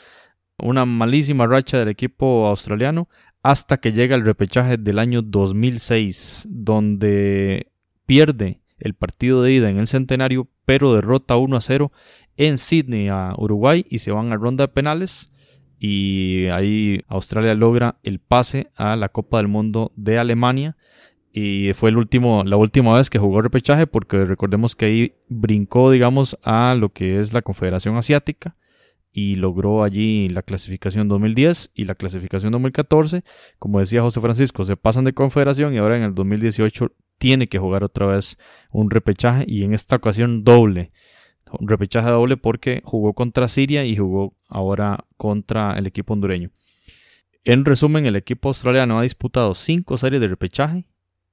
una malísima racha del equipo australiano hasta que llega el repechaje del año 2006, donde pierde el partido de ida en el centenario, pero derrota 1 a 0 en Sydney a Uruguay y se van a ronda de penales. Y ahí Australia logra el pase a la Copa del Mundo de Alemania. Y fue el último, la última vez que jugó repechaje, porque recordemos que ahí brincó, digamos, a lo que es la Confederación Asiática y logró allí la clasificación 2010 y la clasificación 2014. Como decía José Francisco, se pasan de confederación y ahora en el 2018 tiene que jugar otra vez un repechaje y en esta ocasión doble. Un repechaje doble porque jugó contra Siria y jugó ahora contra el equipo hondureño. En resumen, el equipo australiano ha disputado cinco series de repechaje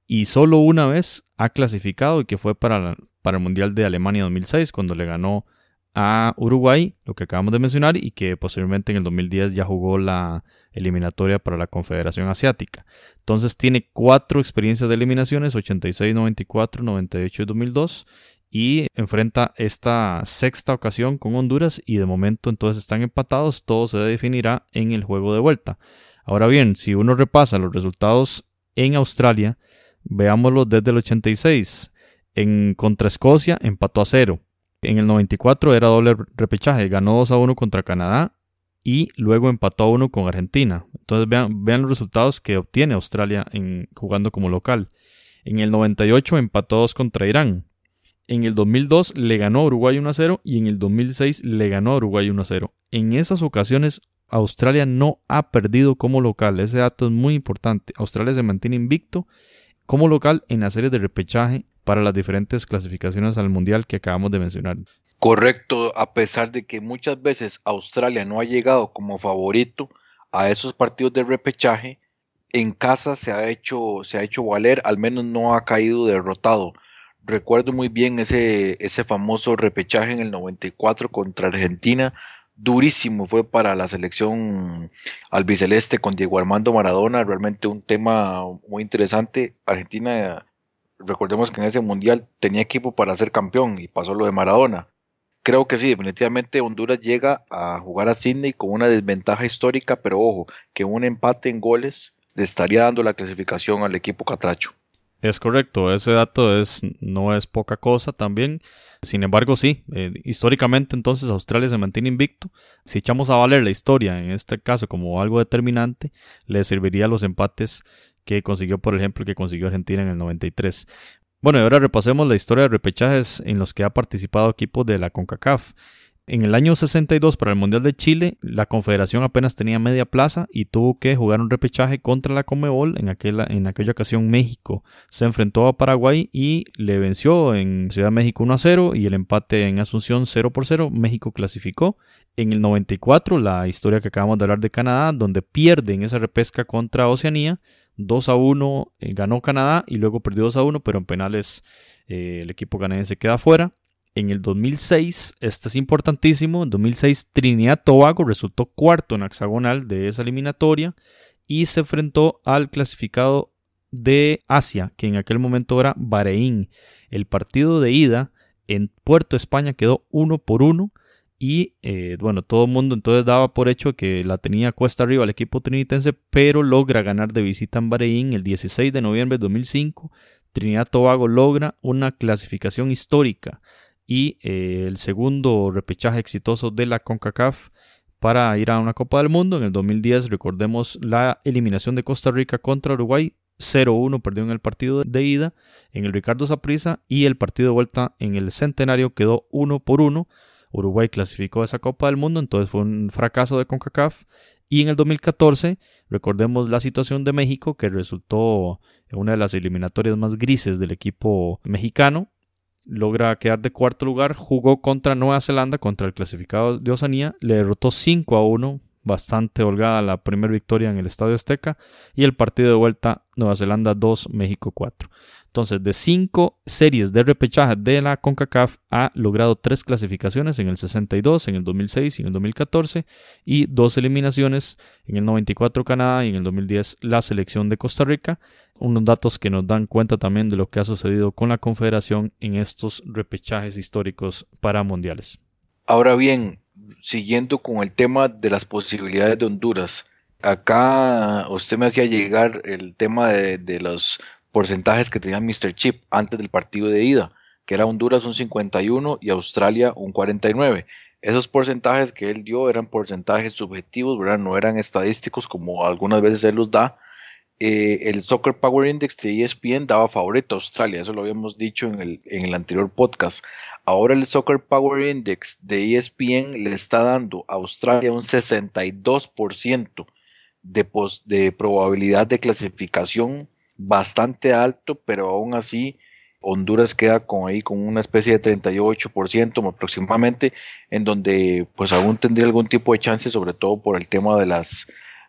y solo una vez ha clasificado y que fue para, para el Mundial de Alemania 2006 cuando le ganó a Uruguay, lo que acabamos de mencionar, y que posteriormente en el 2010 ya jugó la eliminatoria para la Confederación Asiática. Entonces tiene cuatro experiencias de eliminaciones, 86, 94, 98 y 2002, y enfrenta esta sexta ocasión con Honduras y de momento entonces están empatados, todo se definirá en el juego de vuelta. Ahora bien, si uno repasa los resultados en Australia, veámoslo desde el 86. En contra Escocia empató a cero. En el 94 era doble repechaje, ganó 2 a 1 contra Canadá y luego empató a 1 con Argentina. Entonces vean, vean los resultados que obtiene Australia en, jugando como local. En el 98 empató 2 contra Irán. En el 2002 le ganó Uruguay 1 a 0 y en el 2006 le ganó Uruguay 1 a 0. En esas ocasiones Australia no ha perdido como local. Ese dato es muy importante. Australia se mantiene invicto como local en la serie de repechaje para las diferentes clasificaciones al mundial que acabamos de mencionar. Correcto, a pesar de que muchas veces Australia no ha llegado como favorito a esos partidos de repechaje, en casa se ha hecho, se ha hecho valer, al menos no ha caído derrotado. Recuerdo muy bien ese, ese famoso repechaje en el 94 contra Argentina, durísimo fue para la selección albiceleste con Diego Armando Maradona, realmente un tema muy interesante. Argentina, recordemos que en ese mundial tenía equipo para ser campeón y pasó lo de Maradona. Creo que sí, definitivamente Honduras llega a jugar a Sydney con una desventaja histórica, pero ojo, que un empate en goles le estaría dando la clasificación al equipo catracho. Es correcto, ese dato es, no es poca cosa también. Sin embargo, sí, eh, históricamente entonces Australia se mantiene invicto. Si echamos a valer la historia, en este caso como algo determinante, le serviría los empates que consiguió, por ejemplo, que consiguió Argentina en el 93. Bueno, y ahora repasemos la historia de repechajes en los que ha participado equipos de la CONCACAF. En el año 62 para el Mundial de Chile, la Confederación apenas tenía media plaza y tuvo que jugar un repechaje contra la Comebol. En aquella, en aquella ocasión México se enfrentó a Paraguay y le venció en Ciudad de México 1 a 0 y el empate en Asunción 0 por 0. México clasificó. En el 94, la historia que acabamos de hablar de Canadá, donde pierden esa repesca contra Oceanía. 2 a 1 eh, ganó Canadá y luego perdió 2 a 1, pero en penales eh, el equipo canadiense queda fuera. En el 2006, este es importantísimo, en 2006 Trinidad Tobago resultó cuarto en hexagonal de esa eliminatoria y se enfrentó al clasificado de Asia, que en aquel momento era Bahrein. El partido de ida en Puerto España quedó uno por uno y eh, bueno, todo el mundo entonces daba por hecho que la tenía cuesta arriba el equipo trinitense, pero logra ganar de visita en Bahrein el 16 de noviembre de 2005. Trinidad Tobago logra una clasificación histórica y eh, el segundo repechaje exitoso de la CONCACAF para ir a una Copa del Mundo. En el 2010 recordemos la eliminación de Costa Rica contra Uruguay. 0-1 perdió en el partido de ida en el Ricardo Saprissa y el partido de vuelta en el Centenario quedó 1 por 1. Uruguay clasificó a esa Copa del Mundo, entonces fue un fracaso de CONCACAF. Y en el 2014, recordemos la situación de México, que resultó en una de las eliminatorias más grises del equipo mexicano logra quedar de cuarto lugar, jugó contra Nueva Zelanda, contra el clasificado de Oceanía, le derrotó 5 a 1, bastante holgada la primera victoria en el Estadio Azteca, y el partido de vuelta Nueva Zelanda 2, México 4. Entonces, de cinco series de repechaje de la CONCACAF ha logrado tres clasificaciones en el 62, en el 2006 y en el 2014 y dos eliminaciones en el 94 Canadá y en el 2010 la selección de Costa Rica. Unos datos que nos dan cuenta también de lo que ha sucedido con la Confederación en estos repechajes históricos para mundiales. Ahora bien, siguiendo con el tema de las posibilidades de Honduras, acá usted me hacía llegar el tema de, de los porcentajes que tenía Mr. Chip antes del partido de ida, que era Honduras un 51 y Australia un 49. Esos porcentajes que él dio eran porcentajes subjetivos, no eran estadísticos como algunas veces él los da. Eh, el Soccer Power Index de ESPN daba favorito a Australia, eso lo habíamos dicho en el, en el anterior podcast. Ahora el Soccer Power Index de ESPN le está dando a Australia un 62% de, de probabilidad de clasificación bastante alto, pero aún así Honduras queda con ahí con una especie de 38% aproximadamente, en donde pues aún tendría algún tipo de chance, sobre todo por el tema de las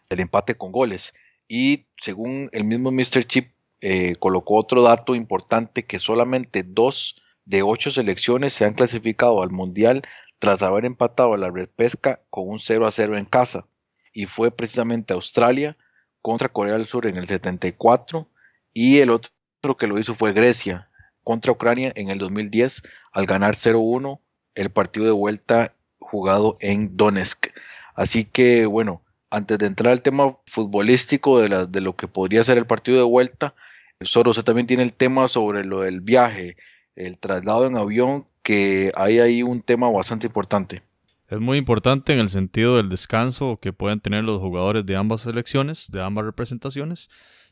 del empate con goles. Y según el mismo Mr. Chip eh, colocó otro dato importante que solamente dos de ocho selecciones se han clasificado al mundial tras haber empatado a la repesca con un 0 a 0 en casa. Y fue precisamente Australia contra Corea del Sur en el 74 y el otro que lo hizo fue Grecia contra Ucrania en el 2010 al ganar 0-1 el partido de vuelta jugado en Donetsk. Así que bueno, antes de entrar al tema futbolístico de, lo que podría ser el partido de vuelta, usted también tiene el tema sobre lo del viaje, el traslado en avión, que hay ahí un tema bastante importante. Es muy importante en el sentido del descanso que pueden tener los jugadores de ambas selecciones, de ambas representaciones,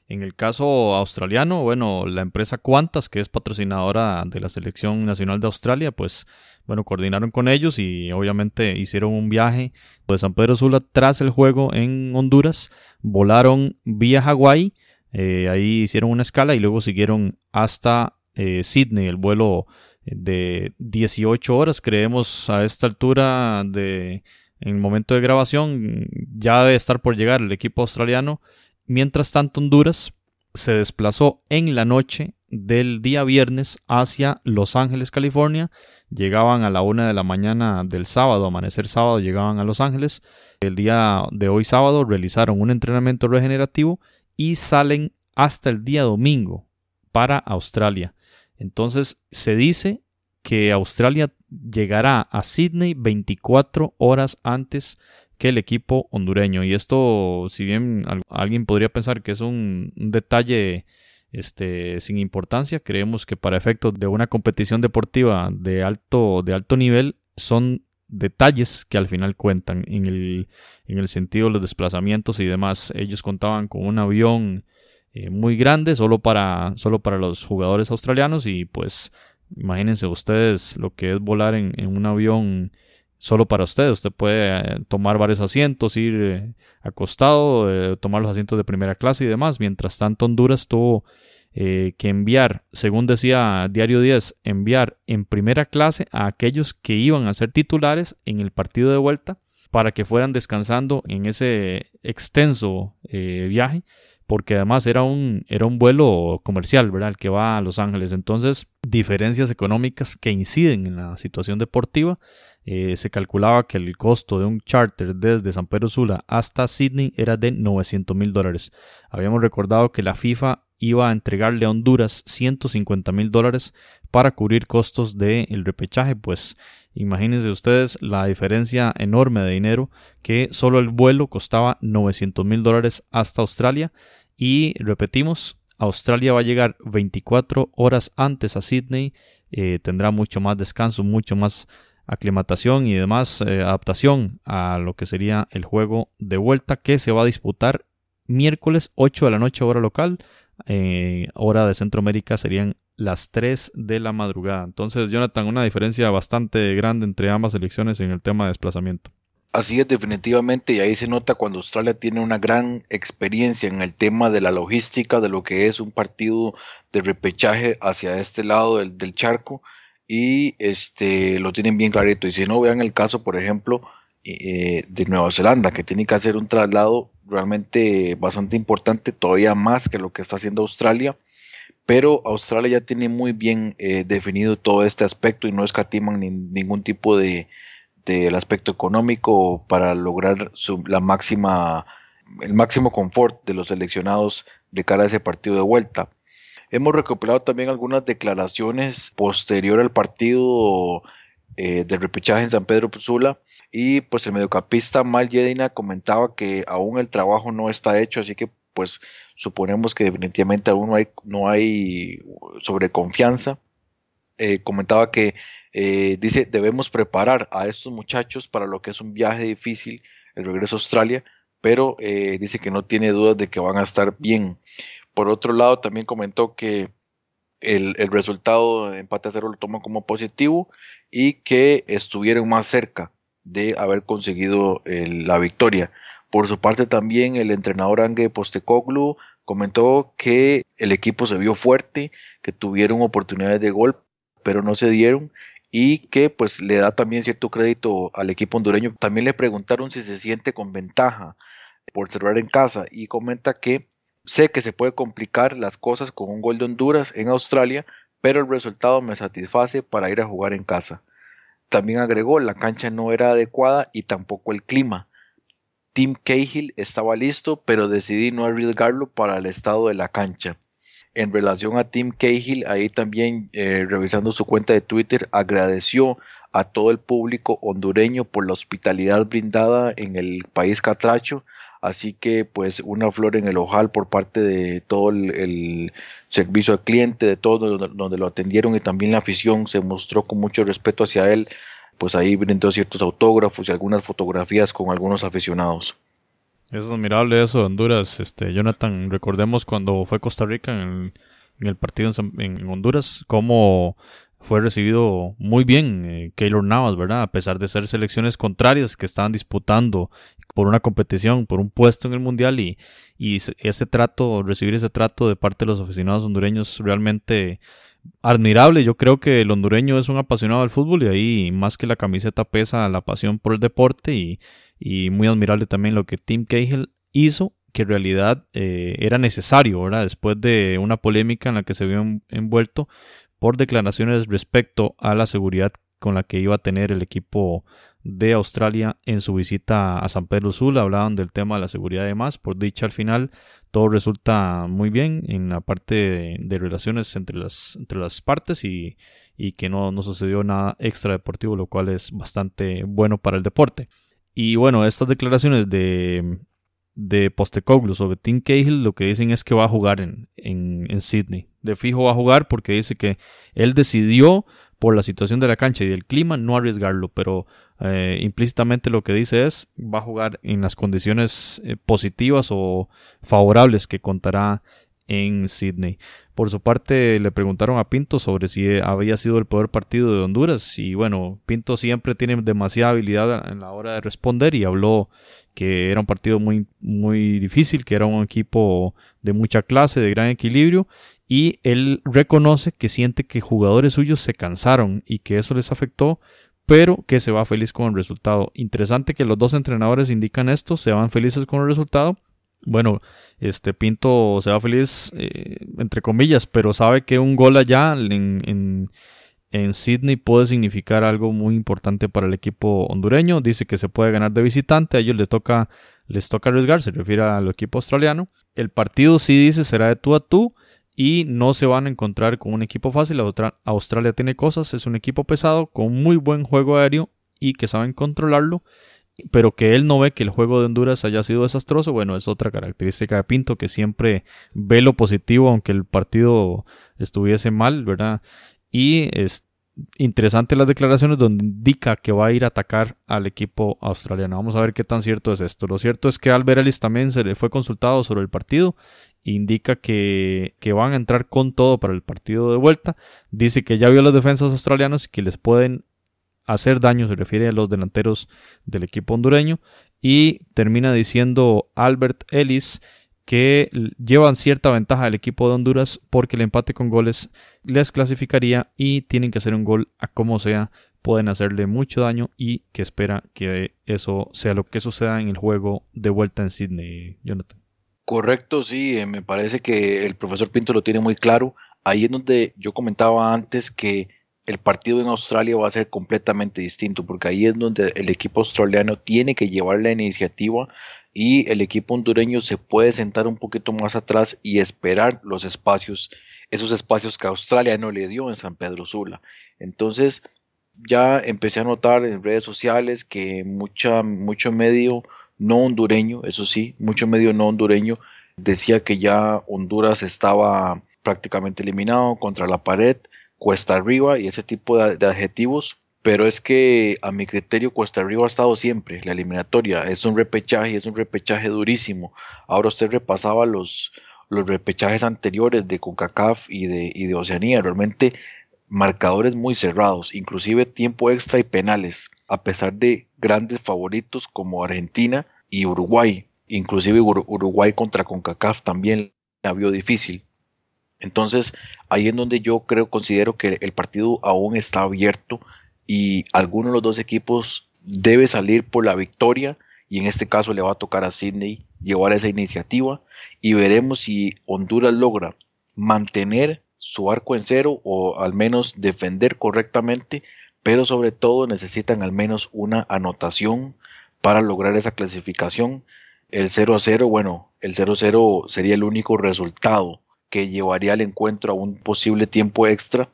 En el caso australiano, bueno, la empresa Qantas, que es patrocinadora de la Selección Nacional de Australia, pues bueno, coordinaron con ellos y obviamente hicieron un viaje de San Pedro Sula tras el juego en Honduras, volaron vía Hawái, eh, ahí hicieron una escala y luego siguieron hasta eh, Sydney, el vuelo de 18 horas, creemos a esta altura de en el momento de grabación ya debe estar por llegar el equipo australiano Mientras tanto, Honduras se desplazó en la noche del día viernes hacia Los Ángeles, California. Llegaban a la una de la mañana del sábado, amanecer sábado, llegaban a Los Ángeles. El día de hoy sábado realizaron un entrenamiento regenerativo y salen hasta el día domingo para Australia. Entonces se dice que Australia llegará a Sydney 24 horas antes que el equipo hondureño. Y esto, si bien alguien podría pensar que es un, detalle este, sin importancia, creemos que para efectos de una competición deportiva de alto, de alto nivel son detalles que al final cuentan en el, en el sentido de los desplazamientos y demás. Ellos contaban con un avión eh, muy grande solo para, solo para los jugadores australianos y pues imagínense ustedes lo que es volar en, en un avión solo para usted. Usted puede eh, tomar varios asientos, ir eh, acostado, eh, tomar los asientos de primera clase y demás. Mientras tanto, Honduras tuvo que enviar, según decía Diario 10, enviar en primera clase a aquellos que iban a ser titulares en el partido de vuelta para que fueran descansando en ese extenso viaje porque además era un, era un vuelo comercial, ¿verdad? El que va a Los Ángeles. Entonces, diferencias económicas que inciden en la situación deportiva eh, se calculaba que el costo de un charter desde San Pedro Sula hasta Sydney era de 900 mil dólares. Habíamos recordado que la FIFA iba a entregarle a Honduras 150 mil dólares para cubrir costos del repechaje, pues imagínense ustedes la diferencia enorme de dinero que solo el vuelo costaba 900 mil dólares hasta Australia y repetimos, Australia va a llegar 24 horas antes a Sydney, eh, tendrá mucho más descanso, mucho más aclimatación y demás eh, adaptación a lo que sería el juego de vuelta que se va a disputar miércoles 8 de la noche hora local, eh, hora de Centroamérica serían las 3 de la madrugada. Entonces, Jonathan, una diferencia bastante grande entre ambas elecciones en el tema de desplazamiento. Así es, definitivamente, y ahí se nota cuando Australia tiene una gran experiencia en el tema de la logística, de lo que es un partido de repechaje hacia este lado del, del charco, y este, lo tienen bien clarito. Y si no, vean el caso, por ejemplo, eh, de Nueva Zelanda, que tiene que hacer un traslado realmente bastante importante, todavía más que lo que está haciendo Australia. Pero Australia ya tiene muy bien eh, definido todo este aspecto y no escatiman ningún tipo de del aspecto económico para lograr la máxima el máximo confort de los seleccionados de cara a ese partido de vuelta. Hemos recopilado también algunas declaraciones posterior al partido eh, de repechaje en San Pedro Sula y pues el mediocampista Mal Yedina comentaba que aún el trabajo no está hecho, así que pues suponemos que definitivamente aún no hay, no hay sobreconfianza. Eh, comentaba que eh, dice debemos preparar a estos muchachos para lo que es un viaje difícil, el regreso a Australia, pero dice que no tiene dudas de que van a estar bien. Por otro lado, también comentó que el, resultado de empate a cero lo toma como positivo y que estuvieron más cerca de haber conseguido la victoria. Por su parte también el entrenador Ange Postecoglu comentó que el equipo se vio fuerte, que tuvieron oportunidades de gol, pero no se dieron y que pues le da también cierto crédito al equipo hondureño. También le preguntaron si se siente con ventaja por cerrar en casa y comenta que Sé que se puede complicar las cosas con un gol de Honduras en Australia, pero el resultado me satisface para ir a jugar en casa. También agregó, la cancha no era adecuada y tampoco el clima. Tim Cahill estaba listo, pero decidí no arriesgarlo para el estado de la cancha. En relación a Tim Cahill, ahí también eh, revisando su cuenta de Twitter, agradeció a todo el público hondureño por la hospitalidad brindada en el país catracho Así que pues una flor en el ojal por parte de todo el, servicio al cliente, de todo donde, lo atendieron y también la afición se mostró con mucho respeto hacia él. Pues ahí brindó ciertos autógrafos y algunas fotografías con algunos aficionados. Es admirable eso Honduras, este Jonathan. Recordemos cuando fue Costa Rica en el, partido en, Honduras, cómo fue recibido muy bien eh, Keylor Navas, ¿verdad? A pesar de ser selecciones contrarias que estaban disputando por una competición, por un puesto en el Mundial y, y ese trato, recibir ese trato de parte de los aficionados hondureños realmente admirable. Yo creo que el hondureño es un apasionado del fútbol y ahí más que la camiseta pesa la pasión por el deporte y, y muy admirable también lo que Tim Cahill hizo que en realidad eh, era necesario, ¿verdad? Después de una polémica en la que se vio envuelto por declaraciones respecto a la seguridad con la que iba a tener el equipo de Australia en su visita a San Pedro Sula. Hablaban del tema de la seguridad y demás. Por dicha, al final todo resulta muy bien en la parte de, relaciones entre las, entre las partes y, y que no, no, sucedió nada extra deportivo, lo cual es bastante bueno para el deporte. Y bueno, estas declaraciones de, de Postecoglu sobre Tim Cahill lo que dicen es que va a jugar en, en, en Sydney. De fijo va a jugar porque dice que él decidió por la situación de la cancha y del clima no arriesgarlo, pero eh, implícitamente lo que dice es va a jugar en las condiciones eh, positivas o favorables que contará en Sydney. Por su parte le preguntaron a Pinto sobre si había sido el peor partido de Honduras y bueno, Pinto siempre tiene demasiada habilidad en la hora de responder y habló que era un partido muy, muy difícil, que era un equipo de mucha clase, de gran equilibrio y él reconoce que siente que jugadores suyos se cansaron y que eso les afectó, pero que se va feliz con el resultado. Interesante que los dos entrenadores indican esto, se van felices con el resultado. Bueno, este Pinto se va feliz, eh, entre comillas, pero sabe que un gol allá en, en, en Sydney puede significar algo muy importante para el equipo hondureño. Dice que se puede ganar de visitante, a ellos les toca, les toca arriesgar, se refiere al equipo australiano. El partido sí dice será de tú a tú y no se van a encontrar con un equipo fácil. Australia tiene cosas, es un equipo pesado con muy buen juego aéreo y que saben controlarlo, pero que él no ve que el juego de Honduras haya sido desastroso. Bueno, es otra característica de Pinto que siempre ve lo positivo aunque el partido estuviese mal, ¿verdad? Y es interesante las declaraciones donde indica que va a ir a atacar al equipo australiano. Vamos a ver qué tan cierto es esto. Lo cierto es que Albert Ellis también se le fue consultado sobre el partido indica que, van a entrar con todo para el partido de vuelta. Dice que ya vio a los defensas australianos y que les pueden hacer daño, se refiere a los delanteros del equipo hondureño. Y termina diciendo Albert Ellis que llevan cierta ventaja el equipo de Honduras porque el empate con goles les clasificaría y tienen que hacer un gol a como sea. Pueden hacerle mucho daño y que espera que eso sea lo que suceda en el juego de vuelta en Sydney, Jonathan. Correcto, sí, eh, me parece que el profesor Pinto lo tiene muy claro. Ahí es donde yo comentaba antes que el partido en Australia va a ser completamente distinto, porque ahí es donde el equipo australiano tiene que llevar la iniciativa y el equipo hondureño se puede sentar un poquito más atrás y esperar los espacios, esos espacios que Australia no le dio en San Pedro Sula. Entonces, ya empecé a notar en redes sociales que mucha, mucho medio no hondureño, eso sí, mucho medio no hondureño, decía que ya Honduras estaba prácticamente eliminado contra la pared, cuesta arriba y ese tipo de, adjetivos. Pero es que a mi criterio Cuesta Arriba ha estado siempre, la eliminatoria, es un repechaje, es un repechaje durísimo. Ahora usted repasaba los, los repechajes anteriores de CONCACAF y de, y de Oceanía, realmente marcadores muy cerrados, inclusive tiempo extra y penales, a pesar de grandes favoritos como Argentina y Uruguay. Inclusive Uruguay contra CONCACAF también la vio difícil. Entonces, ahí en donde yo creo, considero que el partido aún está abierto y alguno de los dos equipos debe salir por la victoria y en este caso le va a tocar a Sydney llevar esa iniciativa y veremos si Honduras logra mantener su arco en cero o al menos defender correctamente, pero sobre todo necesitan al menos una anotación para lograr esa clasificación. El 0 a 0, bueno, el 0 a 0 sería el único resultado que llevaría al encuentro a un posible tiempo extra,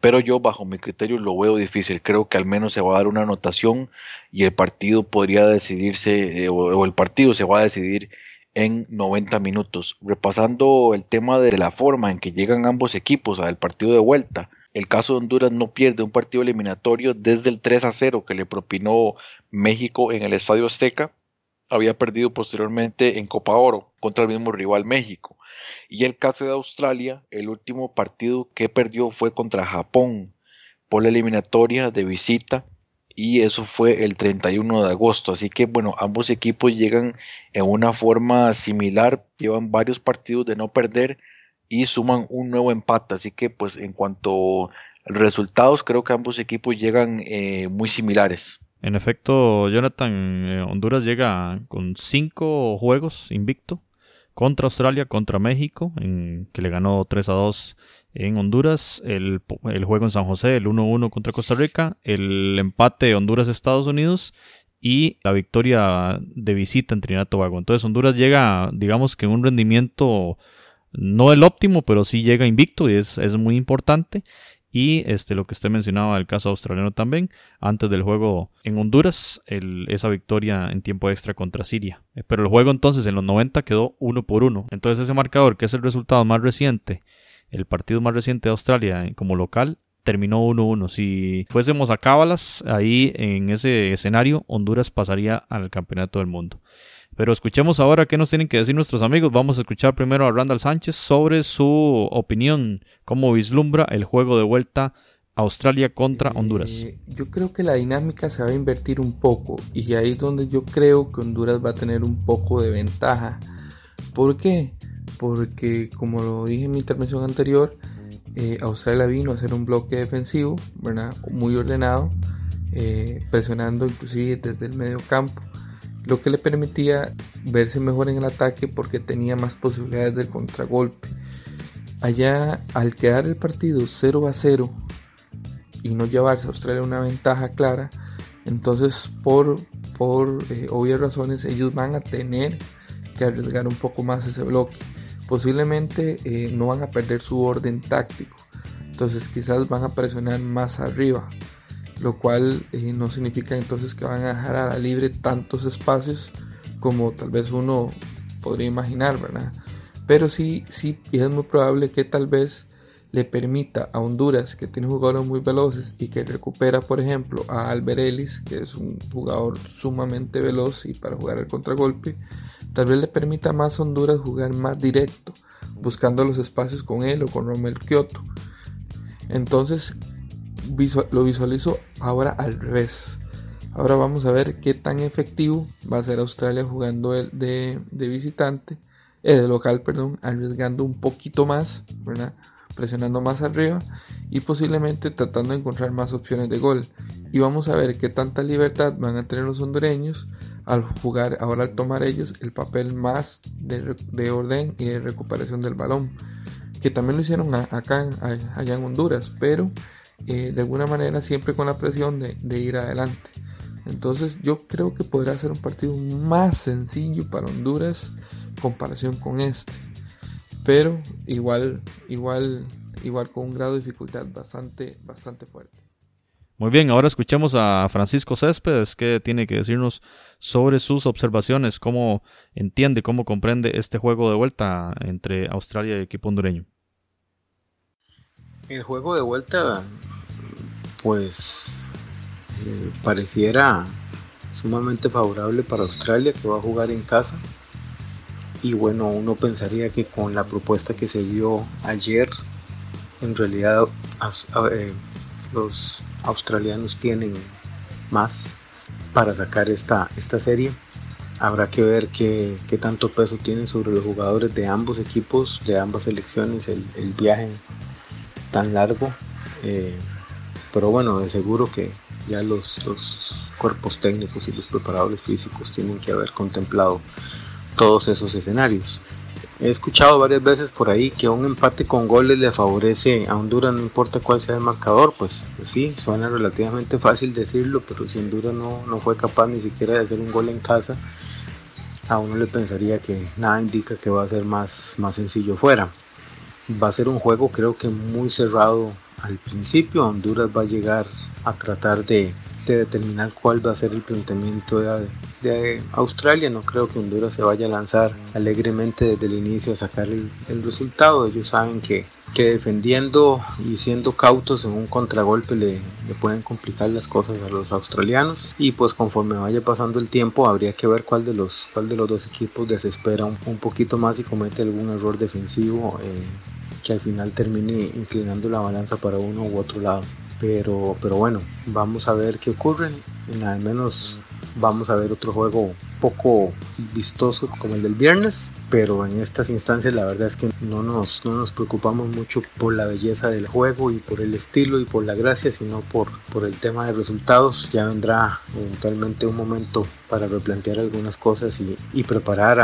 pero yo bajo mi criterio lo veo difícil. Creo que al menos se va a dar una anotación y el partido podría decidirse, eh, o, el partido se va a decidir en 90 minutos. Repasando el tema de la forma en que llegan ambos equipos al partido de vuelta. El caso de Honduras no pierde un partido eliminatorio desde el 3 a 0 que le propinó México en el Estadio Azteca había perdido posteriormente en Copa Oro contra el mismo rival México. Y el caso de Australia, el último partido que perdió fue contra Japón por la eliminatoria de visita y eso fue el 31 de agosto. Así que bueno, ambos equipos llegan en una forma similar, llevan varios partidos de no perder y suman un nuevo empate. Así que pues en cuanto a resultados, creo que ambos equipos llegan eh, muy similares. En efecto, Jonathan, eh, Honduras llega con cinco juegos invicto contra Australia, contra México, en, que le ganó 3 a 2 en Honduras, el, juego en San José, el 1-1 contra Costa Rica, el empate Honduras-Estados Unidos y la victoria de visita en Trinidad y Tobago. Entonces Honduras llega, digamos que un rendimiento no el óptimo, pero sí llega invicto y es, es muy importante. Y este, lo que usted mencionaba, el caso australiano también, antes del juego en Honduras, esa victoria en tiempo extra contra Siria. Eh, pero el juego entonces en los 90 quedó uno por uno. Entonces ese marcador, que es el resultado más reciente, el partido más reciente de Australia como local, terminó 1-1. Si fuésemos a cábalas, ahí en ese escenario, Honduras pasaría al campeonato del mundo. Pero escuchemos ahora qué nos tienen que decir nuestros amigos. Vamos a escuchar primero a Randall Sánchez sobre su opinión, cómo vislumbra el juego de vuelta Australia contra Honduras. Eh, yo creo que la dinámica se va a invertir un poco y ahí es donde yo creo que Honduras va a tener un poco de ventaja. ¿Por qué? Porque como lo dije en mi intervención anterior, eh, Australia vino a hacer un bloque defensivo, ¿verdad? Muy ordenado, eh, presionando inclusive desde el medio campo lo que le permitía verse mejor en el ataque porque tenía más posibilidades del contragolpe. Allá, al quedar el partido 0 a 0 y no llevarse a Australia una ventaja clara, entonces por, por eh, obvias razones ellos van a tener que arriesgar un poco más ese bloque. Posiblemente eh, no van a perder su orden táctico, entonces quizás van a presionar más arriba lo cual eh, no significa entonces que van a dejar a la libre tantos espacios como tal vez uno podría imaginar, ¿verdad? Pero sí, sí, es muy probable que tal vez le permita a Honduras, que tiene jugadores muy veloces y que recupera, por ejemplo, a Albert Ellis, que es un jugador sumamente veloz y para jugar el contragolpe, tal vez le permita más a Honduras jugar más directo, buscando los espacios con él o con Romel Kioto. Entonces, lo visualizo ahora al revés. Ahora vamos a ver qué tan efectivo va a ser Australia jugando de, de visitante, eh, de local, perdón, arriesgando un poquito más, presionando más arriba y posiblemente tratando de encontrar más opciones de gol. Y vamos a ver qué tanta libertad van a tener los hondureños al jugar, ahora al tomar ellos el papel más de, de orden y de recuperación del balón. Que también lo hicieron acá allá en Honduras, pero de alguna manera siempre con la presión de, ir adelante. Entonces yo creo que podrá ser un partido más sencillo para Honduras en comparación con este. Pero igual, igual, igual con un grado de dificultad bastante, bastante fuerte. Muy bien, ahora escuchemos a Francisco Céspedes que tiene que decirnos sobre sus observaciones, cómo entiende, cómo comprende este juego de vuelta entre Australia y equipo hondureño. El juego de vuelta, pues, eh, pareciera sumamente favorable para Australia, que va a jugar en casa. Y bueno, uno pensaría que con la propuesta que se dio ayer, en realidad eh, los australianos tienen más para sacar esta, esta serie. Habrá que ver qué, tanto peso tiene sobre los jugadores de ambos equipos, de ambas selecciones, el, el viaje tan largo. Eh, pero bueno, de seguro que ya los, cuerpos técnicos y los preparadores físicos tienen que haber contemplado todos esos escenarios. He escuchado varias veces por ahí que un empate con goles le favorece a Honduras, no importa cuál sea el marcador, pues, pues sí, suena relativamente fácil decirlo, pero si Honduras no, no fue capaz ni siquiera de hacer un gol en casa, a uno le pensaría que nada indica que va a ser más, más sencillo fuera. Va a ser un juego creo que muy cerrado al principio. Honduras va a llegar a tratar de, de determinar cuál va a ser el planteamiento de, Australia. No creo que Honduras se vaya a lanzar alegremente desde el inicio a sacar el, resultado. Ellos saben que, que, defendiendo y siendo cautos en un contragolpe le, le, pueden complicar las cosas a los australianos. Y pues conforme vaya pasando el tiempo habría que ver cuál de los, cuál de los dos equipos desespera un, un poquito más y comete algún error defensivo. Eh, que al final termine inclinando la balanza para uno u otro lado. Pero, pero bueno, vamos a ver qué ocurre. Al menos vamos a ver otro juego poco vistoso como el del viernes, pero en estas instancias la verdad es que no nos, no nos preocupamos mucho por la belleza del juego y por el estilo y por la gracia, sino por, por el tema de resultados. Ya vendrá eventualmente un momento para replantear algunas cosas y, y preparar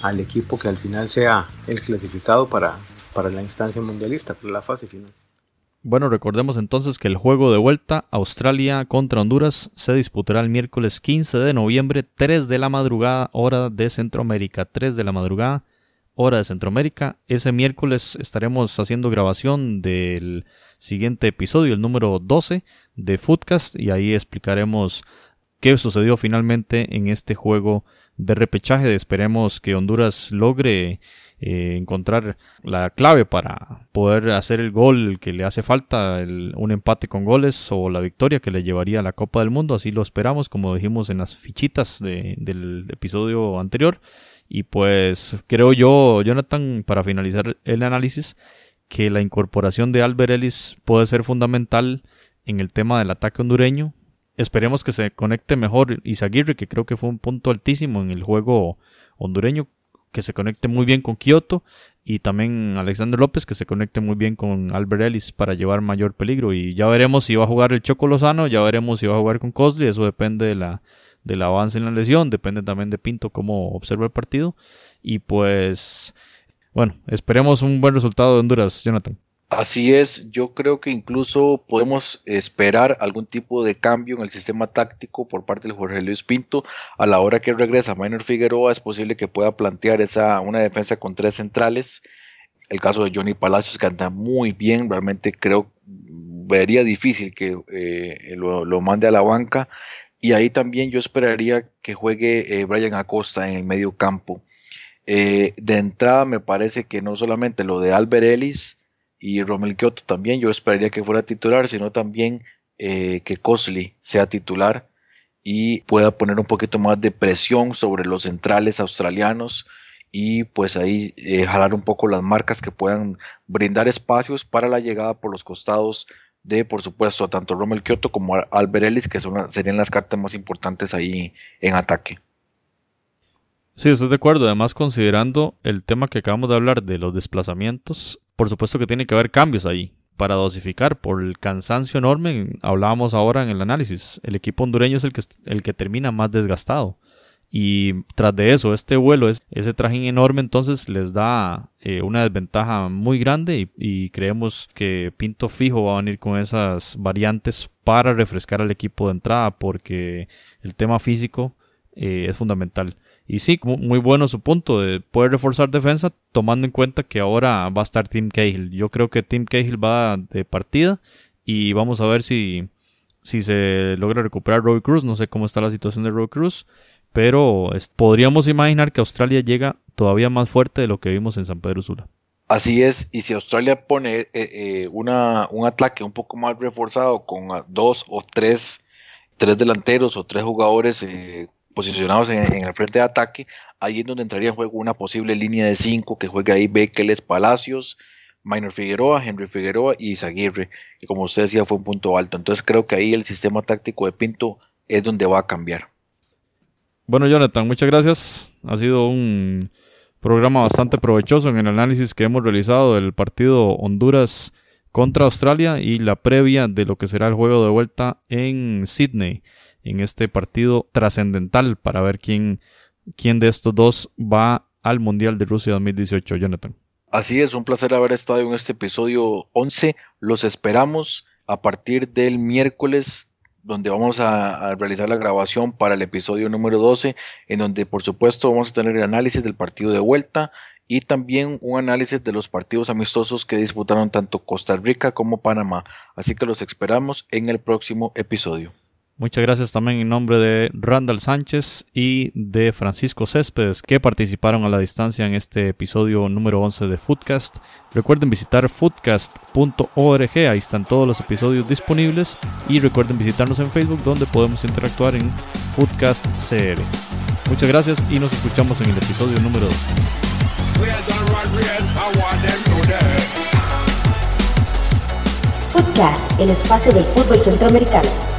al equipo que al final sea el clasificado para, para la instancia mundialista, para la fase final. Bueno, recordemos entonces que el juego de vuelta Australia contra Honduras se disputará el miércoles 15 de noviembre, 3 de la madrugada, hora de Centroamérica. 3 de la madrugada, hora de Centroamérica. Ese miércoles estaremos haciendo grabación del siguiente episodio, el número 12 de Footcast, y ahí explicaremos qué sucedió finalmente en este juego de repechaje. Esperemos que Honduras logre eh, encontrar la clave para poder hacer el gol que le hace falta, un empate con goles o la victoria que le llevaría a la Copa del Mundo. Así lo esperamos, como dijimos en las fichitas del episodio anterior. Y pues creo yo, Jonathan, para finalizar el análisis, que la incorporación de Albert Ellis puede ser fundamental en el tema del ataque hondureño. Esperemos que se conecte mejor Isaguirre, que creo que fue un punto altísimo en el juego hondureño que se conecte muy bien con Kioto y también Alexander López que se conecte muy bien con Albert Ellis para llevar mayor peligro y ya veremos si va a jugar el Choco Lozano, ya veremos si va a jugar con Cosley, eso depende de la, del avance en la lesión, depende también de Pinto cómo observa el partido y pues bueno, esperemos un buen resultado de Honduras, Jonathan. Así es, yo creo que incluso podemos esperar algún tipo de cambio en el sistema táctico por parte de Jorge Luis Pinto. A la hora que regresa Minor Figueroa es posible que pueda plantear esa, una defensa con tres centrales. El caso de Johnny Palacios que anda muy bien, realmente creo, vería difícil que eh, lo, mande a la banca. Y ahí también yo esperaría que juegue eh, Brian Acosta en el medio campo. Eh, de entrada me parece que no solamente lo de Albert Ellis, y Romel Kioto también, yo esperaría que fuera titular, sino también eh, que Cosley sea titular y pueda poner un poquito más de presión sobre los centrales australianos y pues ahí eh, jalar un poco las marcas que puedan brindar espacios para la llegada por los costados de por supuesto tanto Romel Kioto como Albert Ellis que son, serían las cartas más importantes ahí en ataque. Sí, estoy de acuerdo. Además, considerando el tema que acabamos de hablar de los desplazamientos, por supuesto que tiene que haber cambios ahí para dosificar por el cansancio enorme. Hablábamos ahora en el análisis. El equipo hondureño es el que, el que termina más desgastado. Y tras de eso, este vuelo, ese trajín enorme, entonces les da eh, una desventaja muy grande y, creemos que Pinto Fijo va a venir con esas variantes para refrescar al equipo de entrada porque el tema físico eh, es fundamental. Y sí, muy bueno su punto de poder reforzar defensa, tomando en cuenta que ahora va a estar Tim Cahill. Yo creo que Tim Cahill va de partida y vamos a ver si, si se logra recuperar Roy Cruz. No sé cómo está la situación de Roy Cruz, pero podríamos imaginar que Australia llega todavía más fuerte de lo que vimos en San Pedro Sula. Así es, y si Australia pone eh, eh, una, un ataque un poco más reforzado con dos o tres, tres delanteros o tres jugadores eh, posicionados en, el frente de ataque, ahí es donde entraría en juego una posible línea de cinco que juega ahí Bekeles, Palacios, Minor Figueroa, Henry Figueroa y Zaguirre, que como usted decía fue un punto alto. Entonces creo que ahí el sistema táctico de Pinto es donde va a cambiar. Bueno, Jonathan, muchas gracias. Ha sido un programa bastante provechoso en el análisis que hemos realizado del partido Honduras contra Australia y la previa de lo que será el juego de vuelta en Sydney en este partido trascendental para ver quién, quién de estos dos va al Mundial de Rusia 2018, Jonathan. Así es, un placer haber estado en este episodio 11. Los esperamos a partir del miércoles, donde vamos a, realizar la grabación para el episodio número 12, en donde por supuesto vamos a tener el análisis del partido de vuelta y también un análisis de los partidos amistosos que disputaron tanto Costa Rica como Panamá. Así que los esperamos en el próximo episodio. Muchas gracias también en nombre de Randall Sánchez y de Francisco Céspedes que participaron a la distancia en este episodio número 11 de Foodcast. Recuerden visitar foodcast.org, ahí están todos los episodios disponibles y recuerden visitarnos en Facebook donde podemos interactuar en Foodcast CR. Muchas gracias y nos escuchamos en el episodio número 2. Footcast, el espacio del fútbol centroamericano.